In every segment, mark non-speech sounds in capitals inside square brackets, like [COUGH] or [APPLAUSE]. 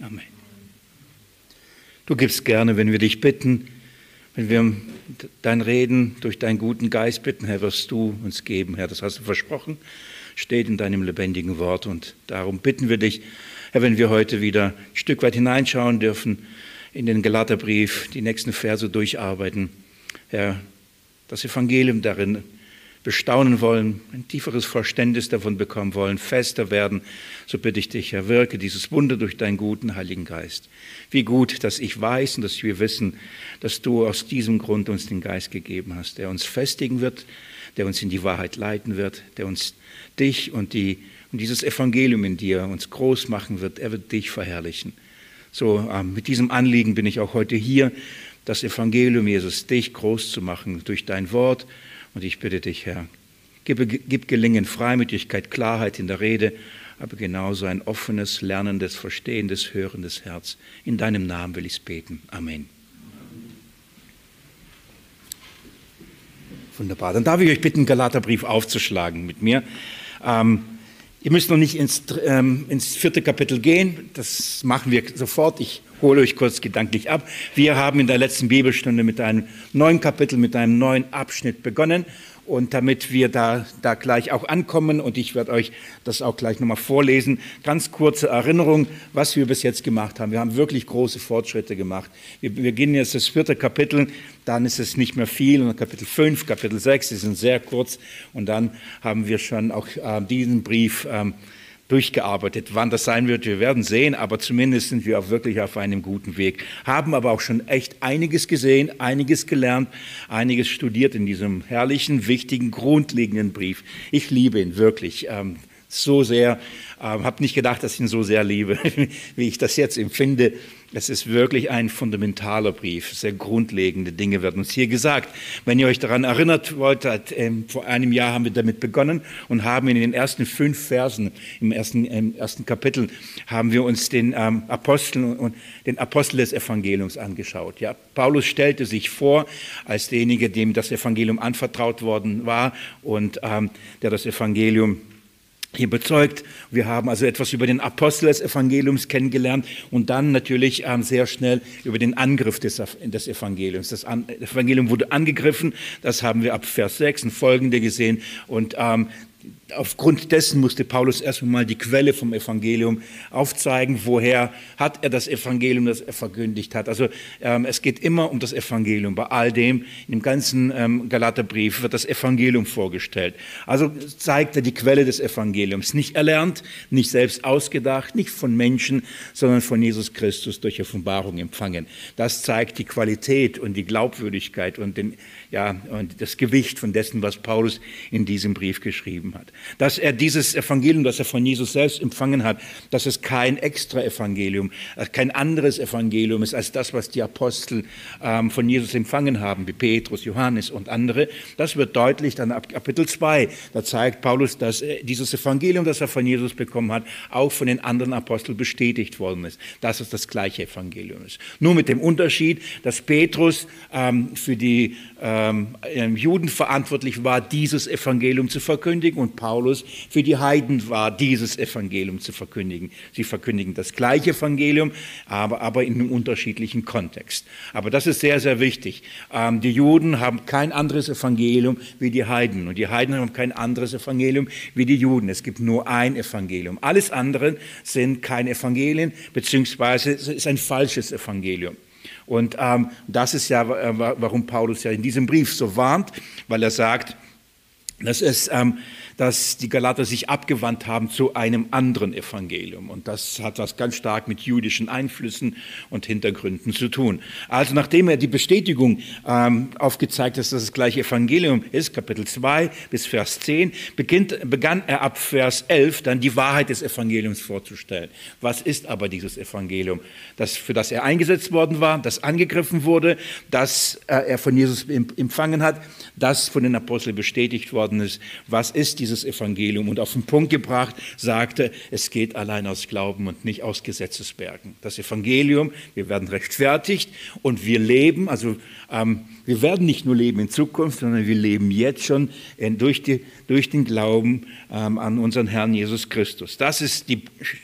Amen. Du gibst gerne, wenn wir dich bitten, wenn wir dein Reden durch deinen guten Geist bitten, Herr, wirst du uns geben, Herr. Das hast du versprochen, steht in deinem lebendigen Wort. Und darum bitten wir dich, Herr, wenn wir heute wieder ein Stück weit hineinschauen dürfen in den Galaterbrief, die nächsten Verse durcharbeiten, Herr, das Evangelium darin bestaunen wollen, ein tieferes Verständnis davon bekommen wollen, fester werden, so bitte ich dich, Herr, wirke dieses Wunder durch deinen guten Heiligen Geist. Wie gut, dass ich weiß und dass wir wissen, dass du aus diesem Grund uns den Geist gegeben hast, der uns festigen wird, der uns in die Wahrheit leiten wird, der uns dich und, die, und dieses Evangelium in dir uns groß machen wird. Er wird dich verherrlichen. So, äh, mit diesem Anliegen bin ich auch heute hier, das Evangelium Jesus, dich groß zu machen durch dein Wort, und ich bitte dich, Herr, gib, gib Gelingen, Freimütigkeit, Klarheit in der Rede, aber genauso ein offenes, lernendes, verstehendes, hörendes Herz. In deinem Namen will ich es beten. Amen. Wunderbar. Dann darf ich euch bitten, Galaterbrief aufzuschlagen mit mir. Ähm, ihr müsst noch nicht ins, ähm, ins vierte Kapitel gehen. Das machen wir sofort. Ich hole euch kurz gedanklich ab. Wir haben in der letzten Bibelstunde mit einem neuen Kapitel, mit einem neuen Abschnitt begonnen. Und damit wir da, da gleich auch ankommen, und ich werde euch das auch gleich nochmal vorlesen, ganz kurze Erinnerung, was wir bis jetzt gemacht haben. Wir haben wirklich große Fortschritte gemacht. Wir beginnen jetzt das vierte Kapitel, dann ist es nicht mehr viel, und Kapitel 5, Kapitel 6, die sind sehr kurz, und dann haben wir schon auch äh, diesen Brief ähm, durchgearbeitet. Wann das sein wird, wir werden sehen, aber zumindest sind wir auch wirklich auf einem guten Weg. Haben aber auch schon echt einiges gesehen, einiges gelernt, einiges studiert in diesem herrlichen, wichtigen, grundlegenden Brief. Ich liebe ihn wirklich. Ähm, so sehr, äh, habe nicht gedacht, dass ich ihn so sehr liebe, [LAUGHS] wie ich das jetzt empfinde. Es ist wirklich ein fundamentaler Brief. Sehr grundlegende Dinge werden uns hier gesagt. Wenn ihr euch daran erinnert wollt, ähm, vor einem Jahr haben wir damit begonnen und haben in den ersten fünf Versen im ersten, im ersten Kapitel haben wir uns den ähm, Apostel und den Apostel des Evangeliums angeschaut. Ja, Paulus stellte sich vor als derjenige, dem das Evangelium anvertraut worden war und ähm, der das Evangelium hier bezeugt. Wir haben also etwas über den Apostel des Evangeliums kennengelernt und dann natürlich ähm, sehr schnell über den Angriff des, Evangeliums. Das An Evangelium wurde angegriffen, das haben wir ab Vers 6 und folgende gesehen und ähm, aufgrund dessen musste Paulus erstmal mal die Quelle vom Evangelium aufzeigen, woher hat er das Evangelium, das er verkündigt hat. Also ähm, es geht immer um das Evangelium. Bei all dem, im ganzen ähm, Galaterbrief wird das Evangelium vorgestellt. Also zeigt er die Quelle des Evangeliums. Nicht erlernt, nicht selbst ausgedacht, nicht von Menschen, sondern von Jesus Christus durch Offenbarung empfangen. Das zeigt die Qualität und die Glaubwürdigkeit und, den, ja, und das Gewicht von dessen, was Paulus in diesem Brief geschrieben hat dass er dieses Evangelium, das er von Jesus selbst empfangen hat, dass es kein extra Evangelium, äh, kein anderes Evangelium ist als das, was die Apostel ähm, von Jesus empfangen haben, wie Petrus, Johannes und andere. Das wird deutlich dann ab Kapitel 2. Da zeigt Paulus, dass äh, dieses Evangelium, das er von Jesus bekommen hat, auch von den anderen Aposteln bestätigt worden ist, dass es das gleiche Evangelium ist. Nur mit dem Unterschied, dass Petrus ähm, für die ähm, Juden verantwortlich war, dieses Evangelium zu verkündigen und Paulus für die Heiden war, dieses Evangelium zu verkündigen. Sie verkündigen das gleiche Evangelium, aber, aber in einem unterschiedlichen Kontext. Aber das ist sehr, sehr wichtig. Ähm, die Juden haben kein anderes Evangelium wie die Heiden und die Heiden haben kein anderes Evangelium wie die Juden. Es gibt nur ein Evangelium. Alles andere sind keine Evangelien, beziehungsweise es ist ein falsches Evangelium. Und ähm, das ist ja, äh, warum Paulus ja in diesem Brief so warnt, weil er sagt, dass es ähm, dass die Galater sich abgewandt haben zu einem anderen Evangelium. Und das hat was ganz stark mit jüdischen Einflüssen und Hintergründen zu tun. Also nachdem er die Bestätigung ähm, aufgezeigt hat, dass das gleiche Evangelium ist, Kapitel 2 bis Vers 10, beginnt, begann er ab Vers 11 dann die Wahrheit des Evangeliums vorzustellen. Was ist aber dieses Evangelium, das, für das er eingesetzt worden war, das angegriffen wurde, das äh, er von Jesus empfangen hat, das von den Aposteln bestätigt worden ist. Was ist dieses Evangelium? Und auf den Punkt gebracht sagte, es geht allein aus Glauben und nicht aus Gesetzesbergen. Das Evangelium, wir werden rechtfertigt und wir leben, also ähm, wir werden nicht nur leben in Zukunft, sondern wir leben jetzt schon durch, die, durch den Glauben ähm, an unseren Herrn Jesus Christus. Das ist die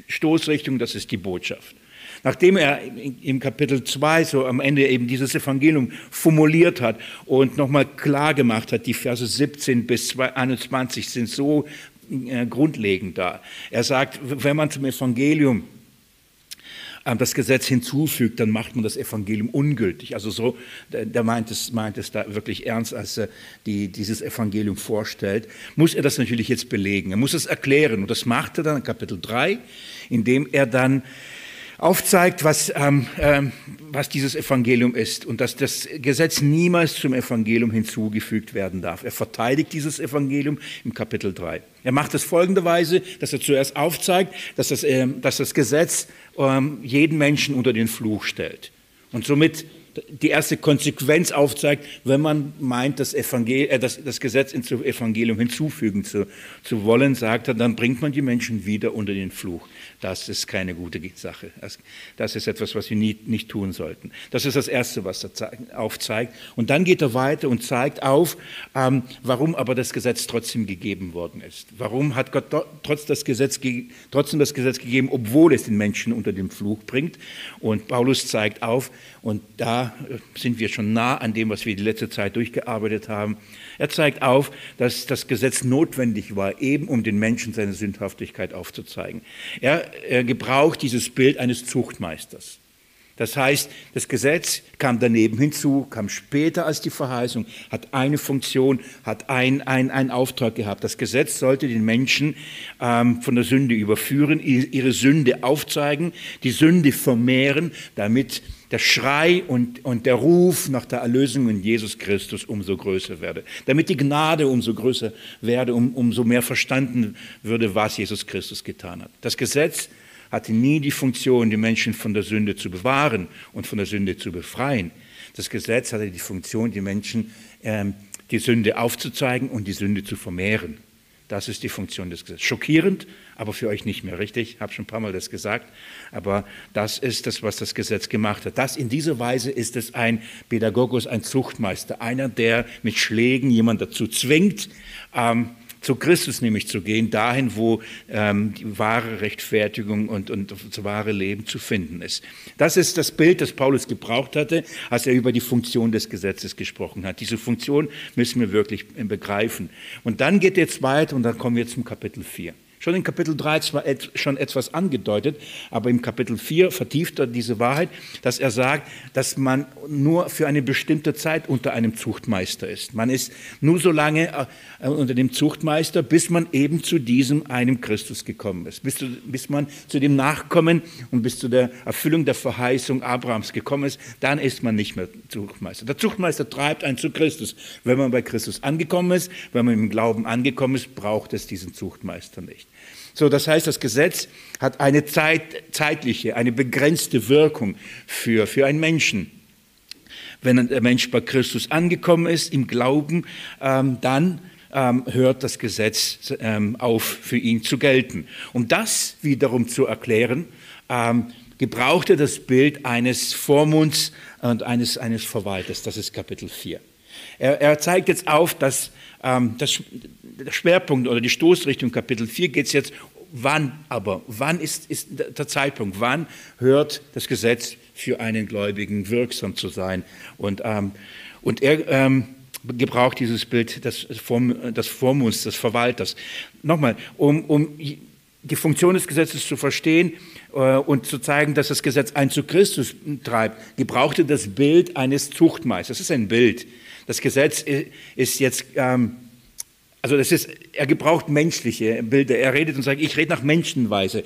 Stoßrichtung, das ist die Botschaft. Nachdem er im Kapitel 2 so am Ende eben dieses Evangelium formuliert hat und nochmal klar gemacht hat, die Verse 17 bis 21 sind so äh, grundlegend da. Er sagt, wenn man zum Evangelium ähm, das Gesetz hinzufügt, dann macht man das Evangelium ungültig. Also so, der meint es, meint es da wirklich ernst, als er die, dieses Evangelium vorstellt, muss er das natürlich jetzt belegen. Er muss es erklären und das macht er dann in Kapitel 3, indem er dann aufzeigt, was, ähm, ähm, was dieses Evangelium ist und dass das Gesetz niemals zum Evangelium hinzugefügt werden darf. Er verteidigt dieses Evangelium im Kapitel 3. Er macht es folgenderweise, dass er zuerst aufzeigt, dass das, äh, dass das Gesetz ähm, jeden Menschen unter den Fluch stellt und somit die erste Konsequenz aufzeigt, wenn man meint, das, Evangel äh, das, das Gesetz ins Evangelium hinzufügen zu, zu wollen, sagt er, dann bringt man die Menschen wieder unter den Fluch. Das ist keine gute Sache. Das, ist etwas, was wir nie, nicht tun sollten. Das ist das Erste, was er aufzeigt. Und dann geht er weiter und zeigt auf, ähm, warum aber das Gesetz trotzdem gegeben worden ist. Warum hat Gott trotz das Gesetz, trotzdem das Gesetz gegeben, obwohl es den Menschen unter den Fluch bringt. Und Paulus zeigt auf, und da sind wir schon nah an dem, was wir die letzte Zeit durchgearbeitet haben. Er zeigt auf, dass das Gesetz notwendig war, eben um den Menschen seine Sündhaftigkeit aufzuzeigen. Er, er gebraucht dieses Bild eines Zuchtmeisters. Das heißt, das Gesetz kam daneben hinzu, kam später als die Verheißung, hat eine Funktion, hat einen ein Auftrag gehabt. Das Gesetz sollte den Menschen ähm, von der Sünde überführen, ihre Sünde aufzeigen, die Sünde vermehren, damit der Schrei und, und der Ruf nach der Erlösung in Jesus Christus umso größer werde. Damit die Gnade umso größer werde, um, umso mehr verstanden würde, was Jesus Christus getan hat. Das Gesetz hatte nie die Funktion, die Menschen von der Sünde zu bewahren und von der Sünde zu befreien. Das Gesetz hatte die Funktion, die Menschen ähm, die Sünde aufzuzeigen und die Sünde zu vermehren. Das ist die Funktion des Gesetzes. Schockierend, aber für euch nicht mehr, richtig? Ich habe schon ein paar Mal das gesagt. Aber das ist das, was das Gesetz gemacht hat. Das in dieser Weise ist es ein Pädagogos, ein Zuchtmeister, einer, der mit Schlägen jemand dazu zwingt, ähm, zu Christus nämlich zu gehen, dahin, wo ähm, die wahre Rechtfertigung und, und das wahre Leben zu finden ist. Das ist das Bild, das Paulus gebraucht hatte, als er über die Funktion des Gesetzes gesprochen hat. Diese Funktion müssen wir wirklich begreifen. Und dann geht jetzt weiter und dann kommen wir zum Kapitel 4. Schon in Kapitel 3 zwar schon etwas angedeutet, aber im Kapitel 4 vertieft er diese Wahrheit, dass er sagt, dass man nur für eine bestimmte Zeit unter einem Zuchtmeister ist. Man ist nur so lange äh, unter dem Zuchtmeister, bis man eben zu diesem einem Christus gekommen ist, bis, zu, bis man zu dem Nachkommen und bis zu der Erfüllung der Verheißung Abrahams gekommen ist, dann ist man nicht mehr Zuchtmeister. Der Zuchtmeister treibt einen zu Christus. Wenn man bei Christus angekommen ist, wenn man im Glauben angekommen ist, braucht es diesen Zuchtmeister nicht. So, das heißt, das Gesetz hat eine Zeit, zeitliche, eine begrenzte Wirkung für, für einen Menschen. Wenn der Mensch bei Christus angekommen ist, im Glauben, ähm, dann ähm, hört das Gesetz ähm, auf, für ihn zu gelten. Um das wiederum zu erklären, ähm, gebrauchte das Bild eines Vormunds und eines, eines Verwalters. Das ist Kapitel 4. Er, er zeigt jetzt auf, dass ähm, das, der Schwerpunkt oder die Stoßrichtung Kapitel 4 geht es jetzt, wann aber, wann ist, ist der Zeitpunkt, wann hört das Gesetz für einen Gläubigen wirksam zu sein? Und, ähm, und er ähm, gebraucht dieses Bild des, Vormunds, des Verwalters. Nochmal, um, um die Funktion des Gesetzes zu verstehen äh, und zu zeigen, dass das Gesetz ein zu Christus treibt, gebrauchte das Bild eines Zuchtmeisters. Das ist ein Bild. Das Gesetz ist jetzt, ähm, also das ist, er gebraucht menschliche Bilder. Er redet und sagt, ich rede nach Menschenweise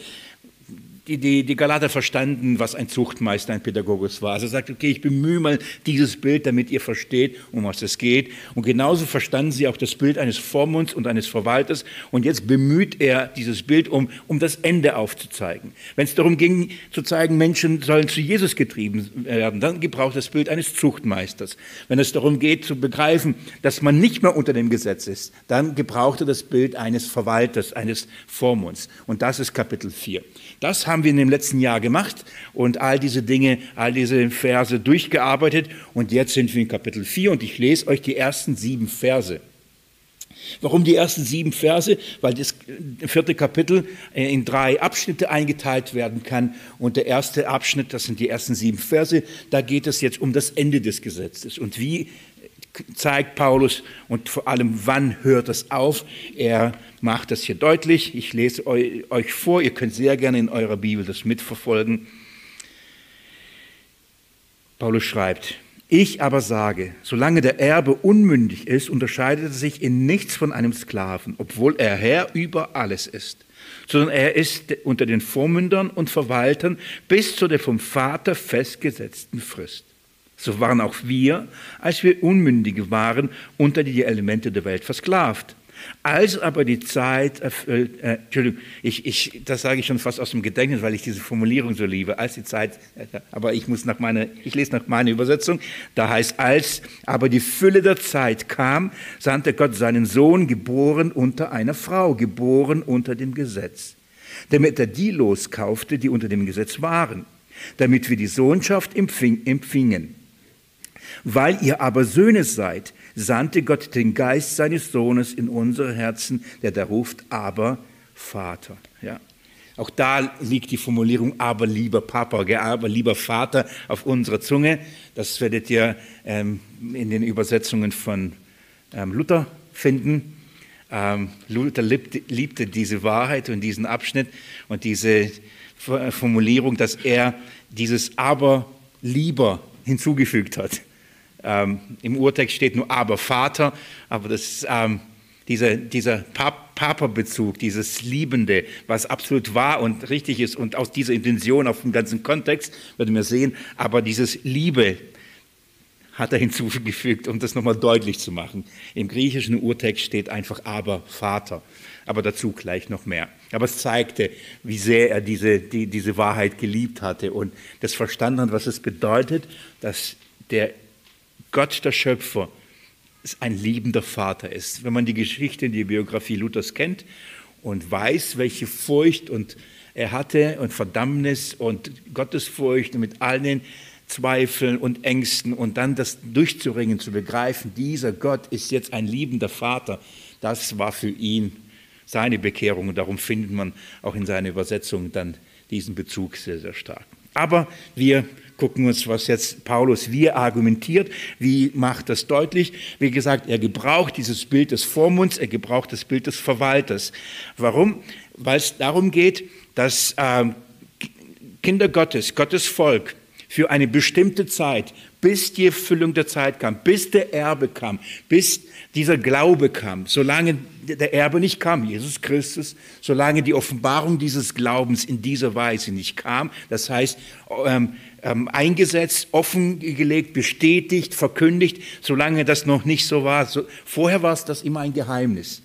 die, die, die Galater verstanden, was ein Zuchtmeister, ein Pädagogus war. Also er sagt, okay, ich bemühe mal dieses Bild, damit ihr versteht, um was es geht. Und genauso verstanden sie auch das Bild eines Vormunds und eines Verwalters. Und jetzt bemüht er dieses Bild, um, um das Ende aufzuzeigen. Wenn es darum ging, zu zeigen, Menschen sollen zu Jesus getrieben werden, dann gebraucht das Bild eines Zuchtmeisters. Wenn es darum geht, zu begreifen, dass man nicht mehr unter dem Gesetz ist, dann gebraucht er das Bild eines Verwalters, eines Vormunds. Und das ist Kapitel 4. Das haben wir in dem letzten Jahr gemacht und all diese Dinge, all diese Verse durchgearbeitet. Und jetzt sind wir in Kapitel 4 und ich lese euch die ersten sieben Verse. Warum die ersten sieben Verse? Weil das vierte Kapitel in drei Abschnitte eingeteilt werden kann. Und der erste Abschnitt, das sind die ersten sieben Verse, da geht es jetzt um das Ende des Gesetzes. Und wie zeigt Paulus und vor allem, wann hört es auf? Er macht das hier deutlich. Ich lese euch vor, ihr könnt sehr gerne in eurer Bibel das mitverfolgen. Paulus schreibt, ich aber sage, solange der Erbe unmündig ist, unterscheidet er sich in nichts von einem Sklaven, obwohl er Herr über alles ist, sondern er ist unter den Vormündern und Verwaltern bis zu der vom Vater festgesetzten Frist. So waren auch wir, als wir Unmündige waren, unter die Elemente der Welt versklavt. Als aber die Zeit erfüllt, äh, Entschuldigung, ich, ich, das sage ich schon fast aus dem Gedächtnis, weil ich diese Formulierung so liebe, als die Zeit, aber ich muss nach meiner, ich lese nach meiner Übersetzung, da heißt, als aber die Fülle der Zeit kam, sandte Gott seinen Sohn, geboren unter einer Frau, geboren unter dem Gesetz, damit er die loskaufte, die unter dem Gesetz waren, damit wir die Sohnschaft empfingen. Weil ihr aber Söhne seid, sandte Gott den Geist seines Sohnes in unsere Herzen, der da ruft, aber Vater. Ja. Auch da liegt die Formulierung aber lieber Papa, aber lieber Vater auf unserer Zunge. Das werdet ihr ähm, in den Übersetzungen von ähm, Luther finden. Ähm, Luther liebte, liebte diese Wahrheit und diesen Abschnitt und diese Formulierung, dass er dieses aber lieber hinzugefügt hat. Ähm, Im Urtext steht nur aber Vater, aber das, ähm, dieser, dieser Papa-Bezug, dieses Liebende, was absolut wahr und richtig ist und aus dieser Intention auf dem ganzen Kontext, werden wir sehen, aber dieses Liebe hat er [LAUGHS] hinzugefügt, um das nochmal deutlich zu machen. Im griechischen Urtext steht einfach aber Vater, aber dazu gleich noch mehr. Aber es zeigte, wie sehr er diese, die, diese Wahrheit geliebt hatte und das verstanden hat, was es bedeutet, dass der Gott, der Schöpfer, ein liebender Vater ist. Wenn man die Geschichte, die Biografie Luthers kennt und weiß, welche Furcht und er hatte und Verdammnis und Gottesfurcht und mit all den Zweifeln und Ängsten und dann das durchzuringen, zu begreifen, dieser Gott ist jetzt ein liebender Vater, das war für ihn seine Bekehrung und darum findet man auch in seiner Übersetzung dann diesen Bezug sehr, sehr stark. Aber wir gucken uns, was jetzt Paulus wie argumentiert, wie macht das deutlich. Wie gesagt, er gebraucht dieses Bild des Vormunds, er gebraucht das Bild des Verwalters. Warum? Weil es darum geht, dass äh, Kinder Gottes, Gottes Volk, für eine bestimmte Zeit, bis die Erfüllung der Zeit kam, bis der Erbe kam, bis dieser Glaube kam, solange der Erbe nicht kam, Jesus Christus, solange die Offenbarung dieses Glaubens in dieser Weise nicht kam, das heißt ähm, eingesetzt, offengelegt, bestätigt, verkündigt, solange das noch nicht so war. So, vorher war es das immer ein Geheimnis.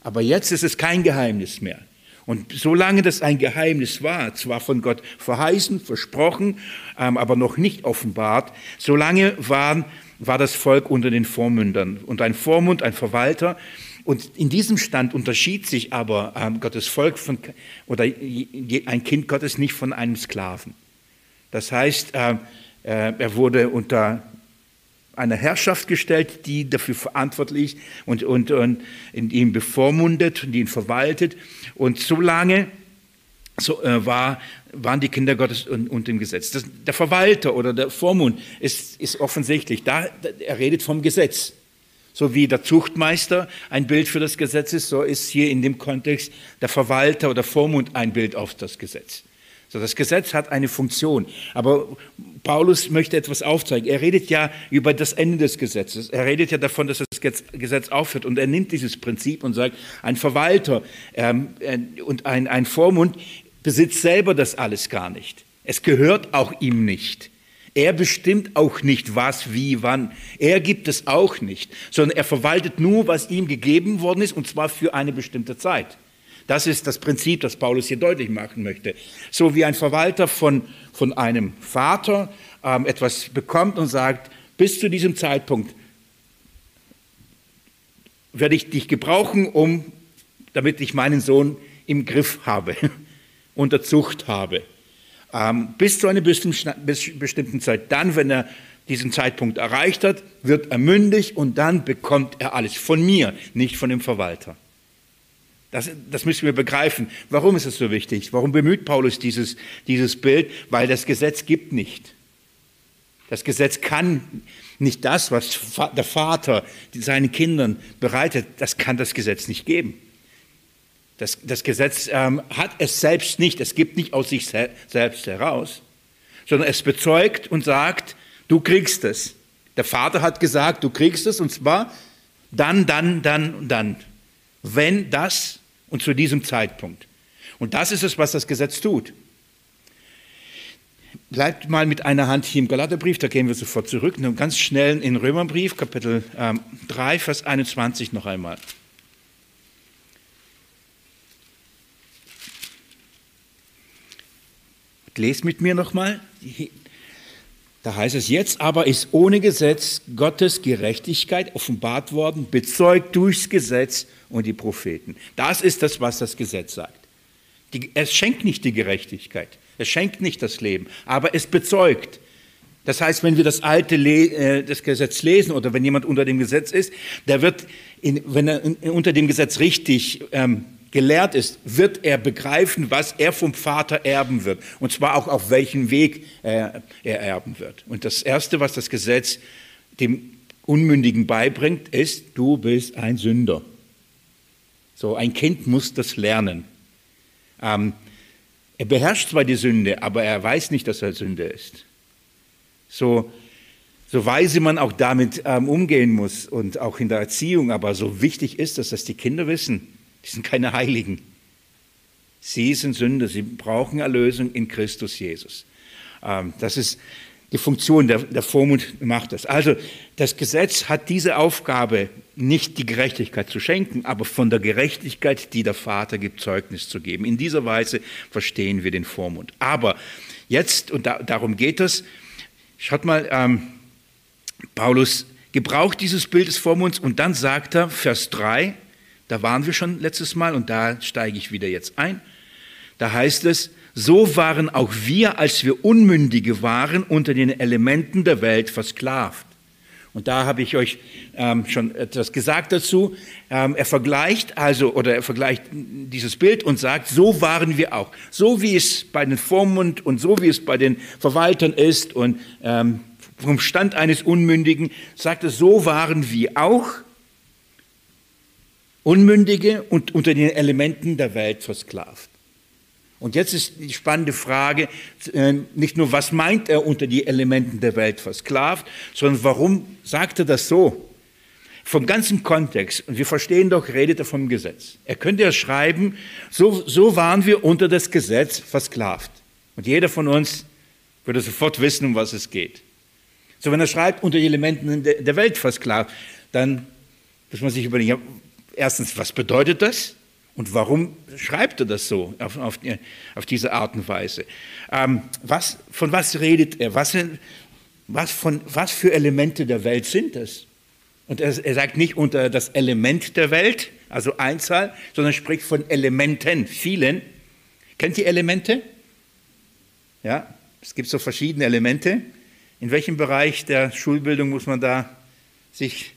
Aber jetzt ist es kein Geheimnis mehr. Und solange das ein Geheimnis war, zwar von Gott verheißen, versprochen, ähm, aber noch nicht offenbart, solange waren, war das Volk unter den Vormündern. Und ein Vormund, ein Verwalter. Und in diesem Stand unterschied sich aber ähm, Gottes Volk von, oder ein Kind Gottes nicht von einem Sklaven. Das heißt, äh, äh, er wurde unter eine Herrschaft gestellt, die dafür verantwortlich und, und, und ihm bevormundet und ihn verwaltet. Und so lange so, äh, war, waren die Kinder Gottes unter dem Gesetz. Das, der Verwalter oder der Vormund ist, ist offensichtlich, da, er redet vom Gesetz. So wie der Zuchtmeister ein Bild für das Gesetz ist, so ist hier in dem Kontext der Verwalter oder Vormund ein Bild auf das Gesetz. So, das Gesetz hat eine Funktion. Aber Paulus möchte etwas aufzeigen. Er redet ja über das Ende des Gesetzes. Er redet ja davon, dass das Gesetz aufhört. Und er nimmt dieses Prinzip und sagt, ein Verwalter ähm, äh, und ein, ein Vormund besitzt selber das alles gar nicht. Es gehört auch ihm nicht. Er bestimmt auch nicht, was, wie, wann. Er gibt es auch nicht, sondern er verwaltet nur, was ihm gegeben worden ist, und zwar für eine bestimmte Zeit. Das ist das Prinzip, das Paulus hier deutlich machen möchte. So wie ein Verwalter von, von einem Vater ähm, etwas bekommt und sagt, bis zu diesem Zeitpunkt werde ich dich gebrauchen, um, damit ich meinen Sohn im Griff habe, [LAUGHS] unter Zucht habe. Ähm, bis zu einer bestimmten Zeit. Dann, wenn er diesen Zeitpunkt erreicht hat, wird er mündig und dann bekommt er alles von mir, nicht von dem Verwalter. Das, das, müssen wir begreifen. Warum ist es so wichtig? Warum bemüht Paulus dieses, dieses Bild? Weil das Gesetz gibt nicht. Das Gesetz kann nicht das, was der Vater seinen Kindern bereitet, das kann das Gesetz nicht geben. Das, das Gesetz ähm, hat es selbst nicht, es gibt nicht aus sich selbst heraus, sondern es bezeugt und sagt, du kriegst es. Der Vater hat gesagt, du kriegst es und zwar dann, dann, dann und dann. Wenn das und zu diesem Zeitpunkt. Und das ist es, was das Gesetz tut. Bleibt mal mit einer Hand hier im Galaterbrief, da gehen wir sofort zurück. Nur ganz schnell in Römerbrief, Kapitel ähm, 3, Vers 21 noch einmal. Lest mit mir nochmal. Da heißt es, jetzt aber ist ohne Gesetz Gottes Gerechtigkeit offenbart worden, bezeugt durchs Gesetz und die Propheten. Das ist das, was das Gesetz sagt. Die, es schenkt nicht die Gerechtigkeit, es schenkt nicht das Leben, aber es bezeugt. Das heißt, wenn wir das alte Le äh, das Gesetz lesen oder wenn jemand unter dem Gesetz ist, der wird, in, wenn er in, unter dem Gesetz richtig ähm, gelehrt ist, wird er begreifen, was er vom Vater erben wird. Und zwar auch auf welchen Weg er, er erben wird. Und das Erste, was das Gesetz dem Unmündigen beibringt, ist, du bist ein Sünder. So, ein Kind muss das lernen. Ähm, er beherrscht zwar die Sünde, aber er weiß nicht, dass er Sünde ist. So, so weise man auch damit ähm, umgehen muss und auch in der Erziehung, aber so wichtig ist es, dass die Kinder wissen, die sind keine Heiligen. Sie sind Sünder, sie brauchen Erlösung in Christus Jesus. Ähm, das ist die Funktion, der, der Vormund macht das. Also das Gesetz hat diese Aufgabe, nicht die Gerechtigkeit zu schenken, aber von der Gerechtigkeit, die der Vater gibt, Zeugnis zu geben. In dieser Weise verstehen wir den Vormund. Aber jetzt, und da, darum geht es, schaut mal, ähm, Paulus gebraucht dieses Bild des Vormunds und dann sagt er, Vers 3, da waren wir schon letztes Mal und da steige ich wieder jetzt ein, da heißt es, so waren auch wir, als wir Unmündige waren, unter den Elementen der Welt versklavt. Und da habe ich euch ähm, schon etwas gesagt dazu. Ähm, er vergleicht also, oder er vergleicht dieses Bild und sagt, so waren wir auch. So wie es bei den Vormund und so wie es bei den Verwaltern ist und ähm, vom Stand eines Unmündigen, sagt er, so waren wir auch Unmündige und unter den Elementen der Welt versklavt. Und jetzt ist die spannende Frage, äh, nicht nur, was meint er unter die Elementen der Welt versklavt, sondern warum sagt er das so? Vom ganzen Kontext, und wir verstehen doch, redet er vom Gesetz. Er könnte ja schreiben, so, so waren wir unter das Gesetz versklavt. Und jeder von uns würde sofort wissen, um was es geht. So, wenn er schreibt, unter die Elementen der Welt versklavt, dann muss man sich überlegen, erstens, was bedeutet das? Und warum schreibt er das so auf, auf, auf diese Art und Weise? Ähm, was, von was redet er? Was, was, von, was für Elemente der Welt sind das? Und er, er sagt nicht unter das Element der Welt, also Einzahl, sondern spricht von Elementen, vielen. Kennt ihr Elemente? Ja, es gibt so verschiedene Elemente. In welchem Bereich der Schulbildung muss man da sich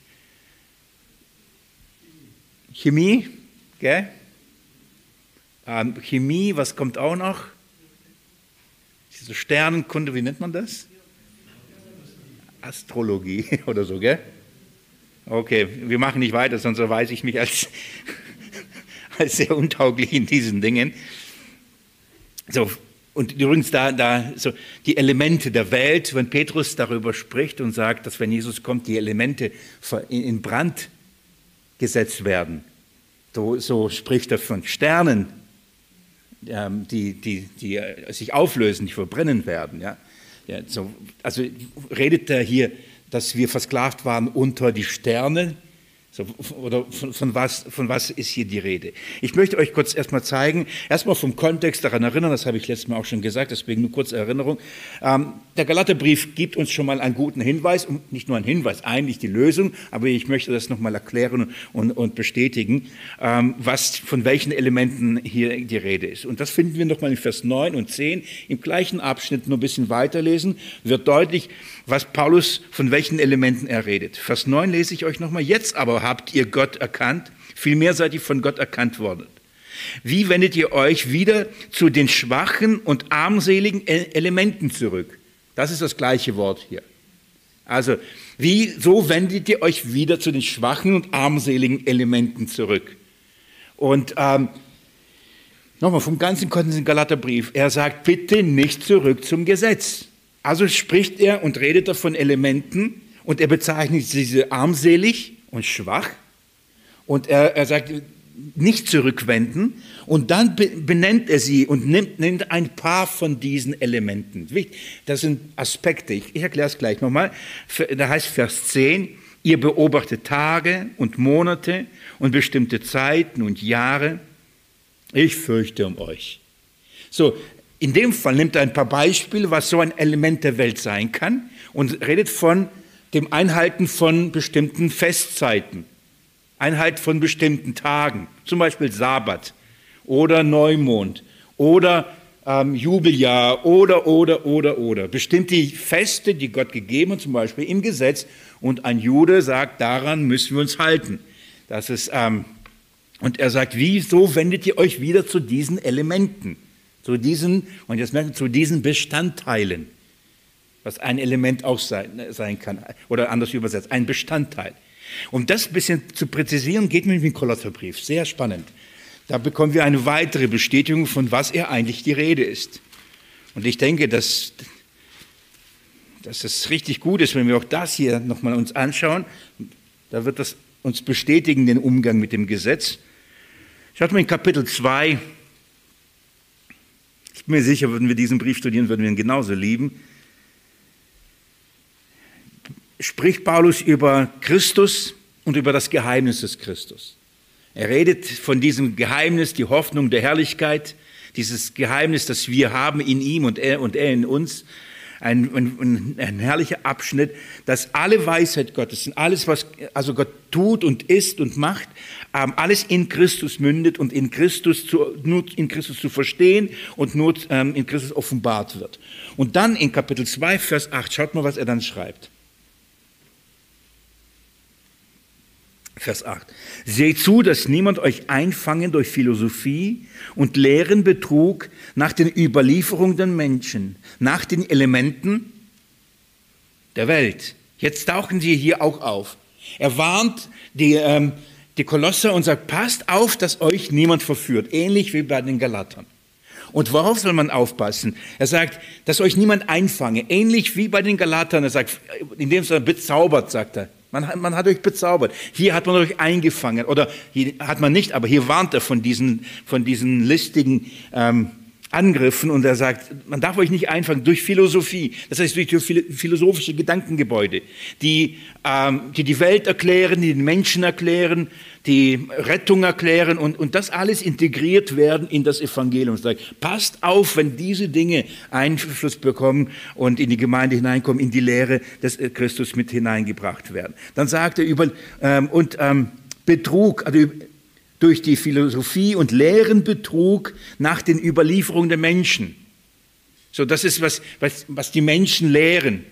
Chemie, gell? Ähm, Chemie, was kommt auch noch? Diese Sternenkunde, wie nennt man das? Astrologie [LAUGHS] oder so, gell? Okay, wir machen nicht weiter, sonst erweise ich mich als, [LAUGHS] als sehr untauglich in diesen Dingen. So, und übrigens da, da so die Elemente der Welt, wenn Petrus darüber spricht und sagt, dass wenn Jesus kommt, die Elemente in Brand gesetzt werden. So, so spricht er von Sternen, die, die, die äh, sich auflösen, die verbrennen werden. Ja? Ja, so, also redet er hier, dass wir versklavt waren unter die Sterne? So, oder von, von, was, von was ist hier die Rede? Ich möchte euch kurz erstmal zeigen, erstmal vom Kontext daran erinnern, das habe ich letztes Mal auch schon gesagt, deswegen nur kurze Erinnerung. Ähm, der Galaterbrief gibt uns schon mal einen guten Hinweis, und nicht nur einen Hinweis, eigentlich die Lösung, aber ich möchte das nochmal erklären und, und bestätigen, ähm, was, von welchen Elementen hier die Rede ist. Und das finden wir nochmal in Vers 9 und 10. Im gleichen Abschnitt nur ein bisschen weiterlesen, wird deutlich, was Paulus, von welchen Elementen er redet. Vers 9 lese ich euch nochmal. Jetzt aber habt ihr Gott erkannt, vielmehr seid ihr von Gott erkannt worden. Wie wendet ihr euch wieder zu den schwachen und armseligen Elementen zurück? Das ist das gleiche Wort hier. Also, wie, so wendet ihr euch wieder zu den schwachen und armseligen Elementen zurück. Und ähm, nochmal vom ganzen Kontinent Galaterbrief, er sagt, bitte nicht zurück zum Gesetz. Also spricht er und redet er von Elementen und er bezeichnet diese armselig und schwach. Und er, er sagt, nicht zurückwenden und dann benennt er sie und nimmt, nimmt ein paar von diesen Elementen. Das sind Aspekte, ich, ich erkläre es gleich nochmal. Da heißt Vers 10, ihr beobachtet Tage und Monate und bestimmte Zeiten und Jahre. Ich fürchte um euch. So, in dem Fall nimmt er ein paar Beispiele, was so ein Element der Welt sein kann und redet von dem Einhalten von bestimmten Festzeiten. Einheit von bestimmten Tagen, zum Beispiel Sabbat oder Neumond oder ähm, Jubeljahr oder, oder, oder, oder. Bestimmte Feste, die Gott gegeben hat, zum Beispiel im Gesetz. Und ein Jude sagt, daran müssen wir uns halten. Das ist, ähm, und er sagt, wieso wendet ihr euch wieder zu diesen Elementen? Zu diesen, und jetzt merken zu diesen Bestandteilen, was ein Element auch sein, sein kann, oder anders übersetzt, ein Bestandteil. Um das ein bisschen zu präzisieren, geht mit dem Kolosserbrief. Sehr spannend. Da bekommen wir eine weitere Bestätigung, von was er eigentlich die Rede ist. Und ich denke, dass, dass es richtig gut ist, wenn wir auch das hier nochmal uns anschauen. Da wird das uns bestätigen, den Umgang mit dem Gesetz. Schaut mal in Kapitel 2. Ich bin mir sicher, würden wir diesen Brief studieren, würden wir ihn genauso lieben spricht Paulus über Christus und über das Geheimnis des Christus. Er redet von diesem Geheimnis, die Hoffnung der Herrlichkeit, dieses Geheimnis, das wir haben in ihm und er, und er in uns. Ein, ein, ein herrlicher Abschnitt, dass alle Weisheit Gottes und alles, was also Gott tut und ist und macht, ähm, alles in Christus mündet und in Christus zu, nur in Christus zu verstehen und nur ähm, in Christus offenbart wird. Und dann in Kapitel 2, Vers 8, schaut mal, was er dann schreibt. Vers 8. Seht zu, dass niemand euch einfangen durch Philosophie und leeren Betrug nach den Überlieferungen der Menschen, nach den Elementen der Welt. Jetzt tauchen sie hier auch auf. Er warnt die, ähm, die Kolosser und sagt, passt auf, dass euch niemand verführt, ähnlich wie bei den Galatern. Und worauf soll man aufpassen? Er sagt, dass euch niemand einfange, ähnlich wie bei den Galatern. Er sagt, in dem Sinne bezaubert, sagt er. Man, man, hat euch bezaubert. Hier hat man euch eingefangen. Oder hier hat man nicht, aber hier warnt er von diesen, von diesen listigen ähm, Angriffen und er sagt, man darf euch nicht einfangen durch Philosophie, das heißt durch philosophische Gedankengebäude, die, ähm, die die Welt erklären, die den Menschen erklären, die Rettung erklären und, und das alles integriert werden in das Evangelium. Sagt, passt auf, wenn diese Dinge Einfluss bekommen und in die Gemeinde hineinkommen, in die Lehre des Christus mit hineingebracht werden. Dann sagt er über ähm, und ähm, Betrug, also durch die Philosophie und leeren Betrug nach den Überlieferungen der Menschen. So, das ist, was, was, was die Menschen lehren.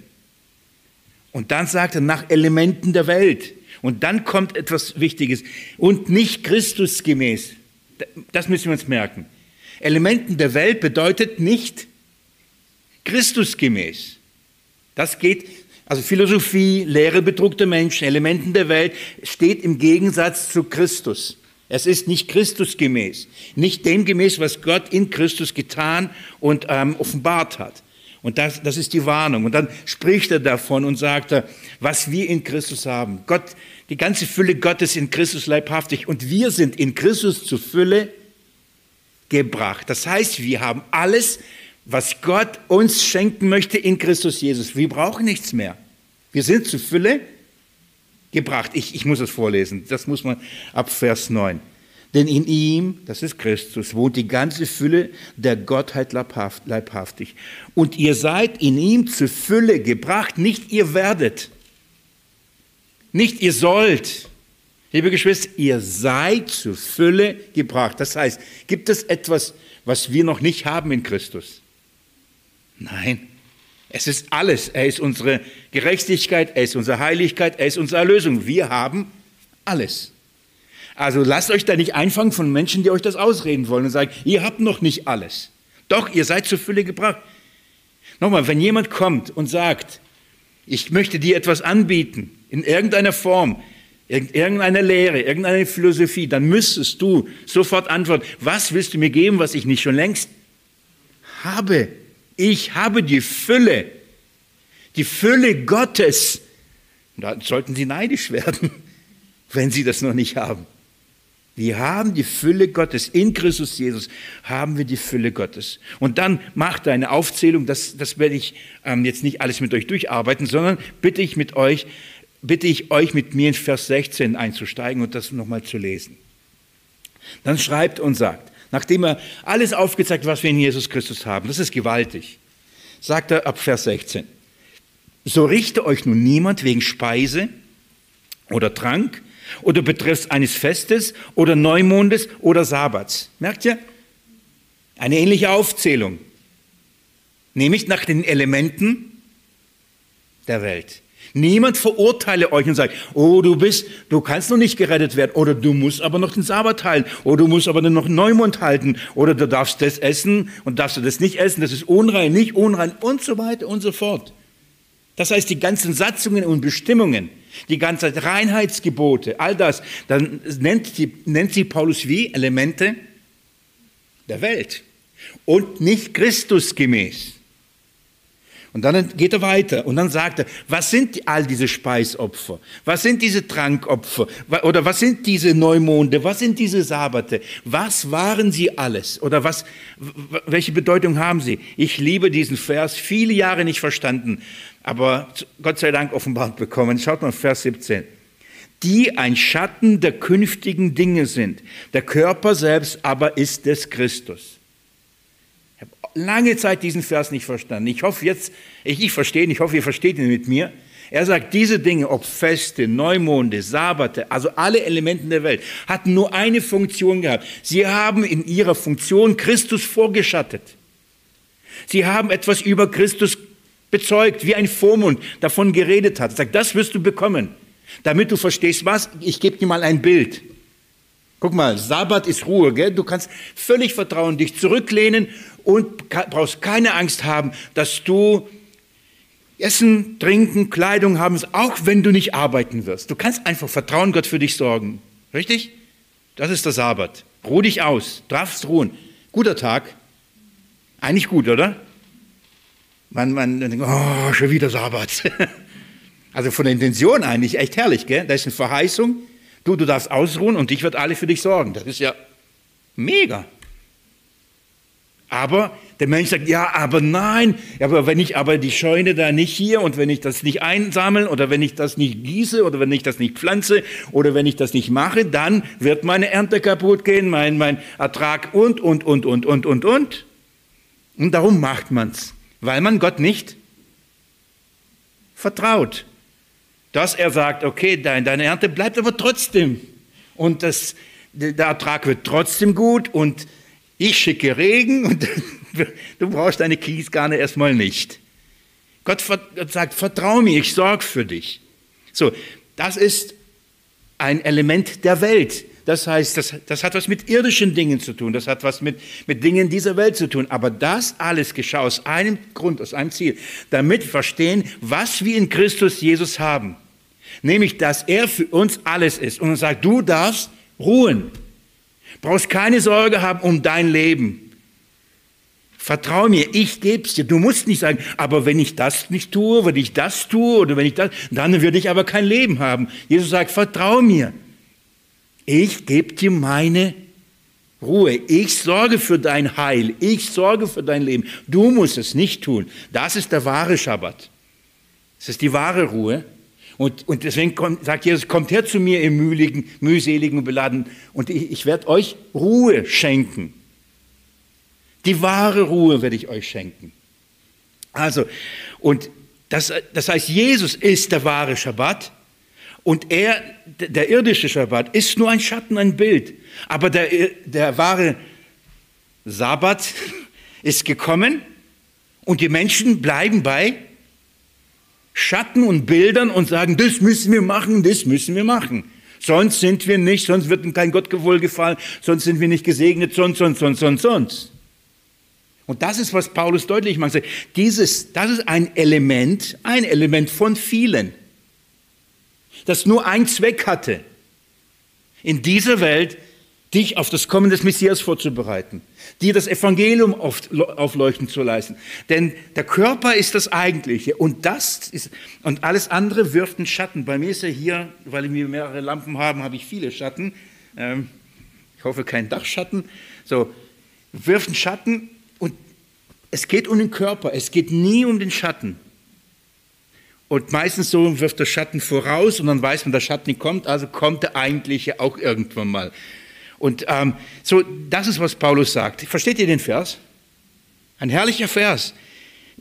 Und dann sagt er nach Elementen der Welt. Und dann kommt etwas Wichtiges. Und nicht Christusgemäß. Das müssen wir uns merken. Elementen der Welt bedeutet nicht Christusgemäß. Das geht, also Philosophie, Lehre bedruckter Menschen, Elementen der Welt steht im Gegensatz zu Christus. Es ist nicht Christusgemäß, nicht dem gemäß, was Gott in Christus getan und ähm, offenbart hat. Und das, das ist die Warnung. Und dann spricht er davon und sagt, er, was wir in Christus haben. Gott, die ganze Fülle Gottes in Christus leibhaftig. Und wir sind in Christus zur Fülle gebracht. Das heißt, wir haben alles, was Gott uns schenken möchte in Christus Jesus. Wir brauchen nichts mehr. Wir sind zur Fülle gebracht. Ich, ich muss es vorlesen. Das muss man ab Vers 9. Denn in ihm, das ist Christus, wohnt die ganze Fülle der Gottheit leibhaftig. Und ihr seid in ihm zur Fülle gebracht, nicht ihr werdet, nicht ihr sollt. Liebe Geschwister, ihr seid zur Fülle gebracht. Das heißt, gibt es etwas, was wir noch nicht haben in Christus? Nein, es ist alles. Er ist unsere Gerechtigkeit, er ist unsere Heiligkeit, er ist unsere Erlösung. Wir haben alles. Also lasst euch da nicht einfangen von Menschen, die euch das ausreden wollen und sagen, ihr habt noch nicht alles. Doch, ihr seid zur Fülle gebracht. Nochmal, wenn jemand kommt und sagt, ich möchte dir etwas anbieten, in irgendeiner Form, irgendeiner Lehre, irgendeiner Philosophie, dann müsstest du sofort antworten, was willst du mir geben, was ich nicht schon längst habe? Ich habe die Fülle, die Fülle Gottes. Da sollten Sie neidisch [LAUGHS] werden, wenn Sie das noch nicht haben. Wir haben die Fülle Gottes. In Christus Jesus haben wir die Fülle Gottes. Und dann macht eine Aufzählung, das, das werde ich ähm, jetzt nicht alles mit euch durcharbeiten, sondern bitte ich mit euch, bitte ich euch mit mir in Vers 16 einzusteigen und das nochmal zu lesen. Dann schreibt und sagt, nachdem er alles aufgezeigt, was wir in Jesus Christus haben, das ist gewaltig, sagt er ab Vers 16, so richte euch nun niemand wegen Speise oder Trank oder betrifft eines Festes oder Neumondes oder Sabbats. Merkt ihr? Eine ähnliche Aufzählung. Nämlich nach den Elementen der Welt. Niemand verurteile euch und sagt, oh, du bist, du kannst noch nicht gerettet werden, oder du musst aber noch den Sabbat halten, oder du musst aber noch Neumond halten, oder du darfst das essen und darfst du das nicht essen, das ist unrein, nicht unrein und so weiter und so fort. Das heißt, die ganzen Satzungen und Bestimmungen, die ganzen Reinheitsgebote, all das, dann nennt, die, nennt sie Paulus wie Elemente der Welt und nicht Christusgemäß. Und dann geht er weiter und dann sagt er, was sind all diese Speisopfer? Was sind diese Trankopfer? Oder was sind diese Neumonde? Was sind diese Sabbate? Was waren sie alles? Oder was, welche Bedeutung haben sie? Ich liebe diesen Vers, viele Jahre nicht verstanden aber Gott sei Dank offenbart bekommen. Schaut mal Vers 17. Die ein Schatten der künftigen Dinge sind. Der Körper selbst aber ist des Christus. Lange Zeit diesen Vers nicht verstanden. Ich hoffe jetzt, ich, ich verstehe ihn, ich hoffe, ihr versteht ihn mit mir. Er sagt, diese Dinge, ob Feste, Neumonde, Sabbate, also alle Elemente der Welt, hatten nur eine Funktion gehabt. Sie haben in ihrer Funktion Christus vorgeschattet. Sie haben etwas über Christus bezeugt, wie ein Vormund davon geredet hat. Sagt, das wirst du bekommen, damit du verstehst, was. Ich gebe dir mal ein Bild. Guck mal, Sabbat ist Ruhe, gell? Du kannst völlig vertrauen, dich zurücklehnen und brauchst keine Angst haben, dass du Essen, Trinken, Kleidung haben, auch wenn du nicht arbeiten wirst. Du kannst einfach vertrauen, Gott für dich sorgen. Richtig? Das ist der Sabbat. Ruh dich aus, darfst ruhen. Guter Tag. Eigentlich gut, oder? Man, man denkt, oh, schon wieder Sabbat. [LAUGHS] Also von der Intention eigentlich echt herrlich, gell? Da ist eine Verheißung. Du, du darfst ausruhen und ich werde alle für dich sorgen. Das ist ja mega. Aber der Mensch sagt, ja, aber nein, aber wenn ich aber die Scheune da nicht hier und wenn ich das nicht einsammeln oder wenn ich das nicht gieße oder wenn ich das nicht pflanze oder wenn ich das nicht mache, dann wird meine Ernte kaputt gehen, mein, mein Ertrag und, und, und, und, und, und, und. Und darum macht man's weil man Gott nicht vertraut. Dass er sagt, okay, deine Ernte bleibt aber trotzdem. Und das, der Ertrag wird trotzdem gut und ich schicke Regen und [LAUGHS] du brauchst deine Kiesgarne erstmal nicht. Gott sagt, vertrau mir, ich sorge für dich. So, das ist ein Element der Welt. Das heißt, das, das hat was mit irdischen Dingen zu tun, das hat was mit, mit Dingen dieser Welt zu tun. Aber das alles geschah aus einem Grund, aus einem Ziel, damit wir verstehen, was wir in Christus Jesus haben. Nämlich, dass er für uns alles ist. Und er sagt, du darfst ruhen. Brauchst keine Sorge haben um dein Leben. Vertrau mir, ich geb's dir. Du musst nicht sagen, aber wenn ich das nicht tue, wenn ich das tue oder wenn ich das, dann würde ich aber kein Leben haben. Jesus sagt, vertrau mir. Ich gebe dir meine Ruhe. Ich sorge für dein Heil. Ich sorge für dein Leben. Du musst es nicht tun. Das ist der wahre Schabbat. Das ist die wahre Ruhe. Und, und deswegen kommt, sagt Jesus, kommt her zu mir, ihr mühligen, mühseligen und beladen, und ich, ich werde euch Ruhe schenken. Die wahre Ruhe werde ich euch schenken. Also, und das, das heißt, Jesus ist der wahre Schabbat und er, der irdische Schabbat, ist nur ein Schatten, ein Bild. Aber der, der wahre Sabbat [LAUGHS] ist gekommen und die Menschen bleiben bei Schatten und Bildern und sagen, das müssen wir machen, das müssen wir machen. Sonst sind wir nicht, sonst wird kein Gott wohlgefallen, sonst sind wir nicht gesegnet, sonst, sonst, sonst, sonst, sonst. Und das ist, was Paulus deutlich macht. Dieses, das ist ein Element, ein Element von vielen, das nur einen Zweck hatte, in dieser Welt dich auf das Kommen des Messias vorzubereiten, dir das Evangelium aufleuchten zu leisten. Denn der Körper ist das Eigentliche und das ist, und alles andere wirft einen Schatten. Bei mir ist ja hier, weil wir mehrere Lampen haben, habe ich viele Schatten. Ähm, ich hoffe keinen Dachschatten. So, wirft einen Schatten und es geht um den Körper, es geht nie um den Schatten. Und meistens so wirft der Schatten voraus und dann weiß man, der Schatten kommt, also kommt der eigentliche auch irgendwann mal. Und ähm, so, das ist, was Paulus sagt. Versteht ihr den Vers? Ein herrlicher Vers.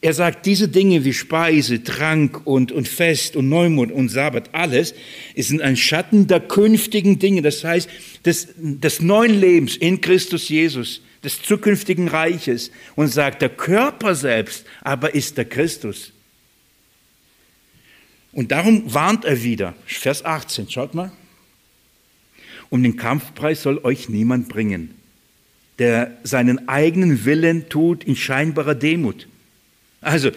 Er sagt, diese Dinge wie Speise, Trank und, und Fest und Neumond und Sabbat, alles ist ein Schatten der künftigen Dinge. Das heißt, des, des neuen Lebens in Christus Jesus, des zukünftigen Reiches. Und sagt, der Körper selbst aber ist der Christus. Und darum warnt er wieder. Vers 18, schaut mal. Um den Kampfpreis soll euch niemand bringen, der seinen eigenen Willen tut in scheinbarer Demut. Also,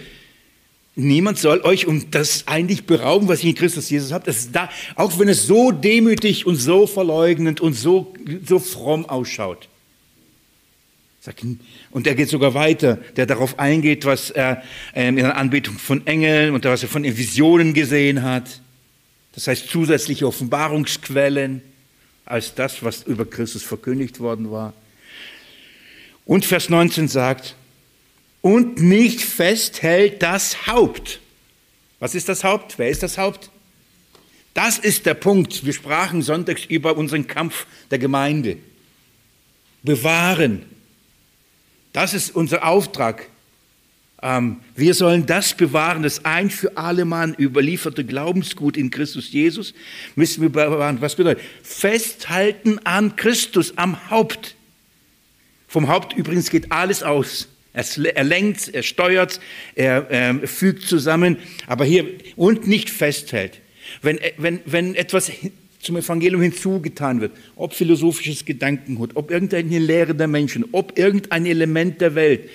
niemand soll euch um das eigentlich berauben, was ihr in Christus Jesus habt. Das ist da, auch wenn es so demütig und so verleugnend und so, so fromm ausschaut. Und er geht sogar weiter, der darauf eingeht, was er ähm, in der Anbetung von Engeln und was er von Visionen gesehen hat. Das heißt zusätzliche Offenbarungsquellen als das, was über Christus verkündigt worden war. Und Vers 19 sagt, und nicht festhält das Haupt. Was ist das Haupt? Wer ist das Haupt? Das ist der Punkt. Wir sprachen sonntags über unseren Kampf der Gemeinde. Bewahren. Das ist unser Auftrag. Ähm, wir sollen das bewahren, das ein für alle Mann überlieferte Glaubensgut in Christus Jesus, müssen wir bewahren. Was bedeutet? Festhalten an Christus, am Haupt. Vom Haupt übrigens geht alles aus. Er lenkt, er steuert, er äh, fügt zusammen, aber hier und nicht festhält. Wenn, wenn, wenn etwas zum Evangelium hinzugetan wird, ob philosophisches Gedankengut, ob irgendeine Lehre der Menschen, ob irgendein Element der Welt,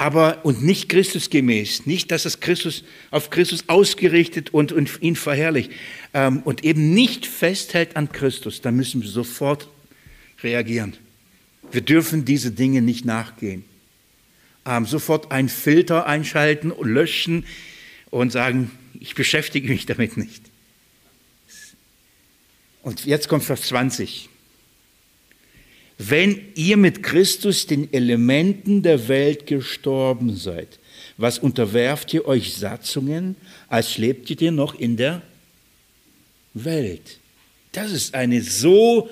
aber und nicht Christusgemäß, nicht, dass es Christus auf Christus ausgerichtet und, und ihn verherrlicht ähm, und eben nicht festhält an Christus, dann müssen wir sofort reagieren. Wir dürfen diese Dinge nicht nachgehen. Ähm, sofort einen Filter einschalten und löschen und sagen, ich beschäftige mich damit nicht. Und jetzt kommt Vers 20 wenn ihr mit Christus den Elementen der Welt gestorben seid, was unterwerft ihr euch Satzungen, als lebt ihr noch in der Welt? Das ist eine so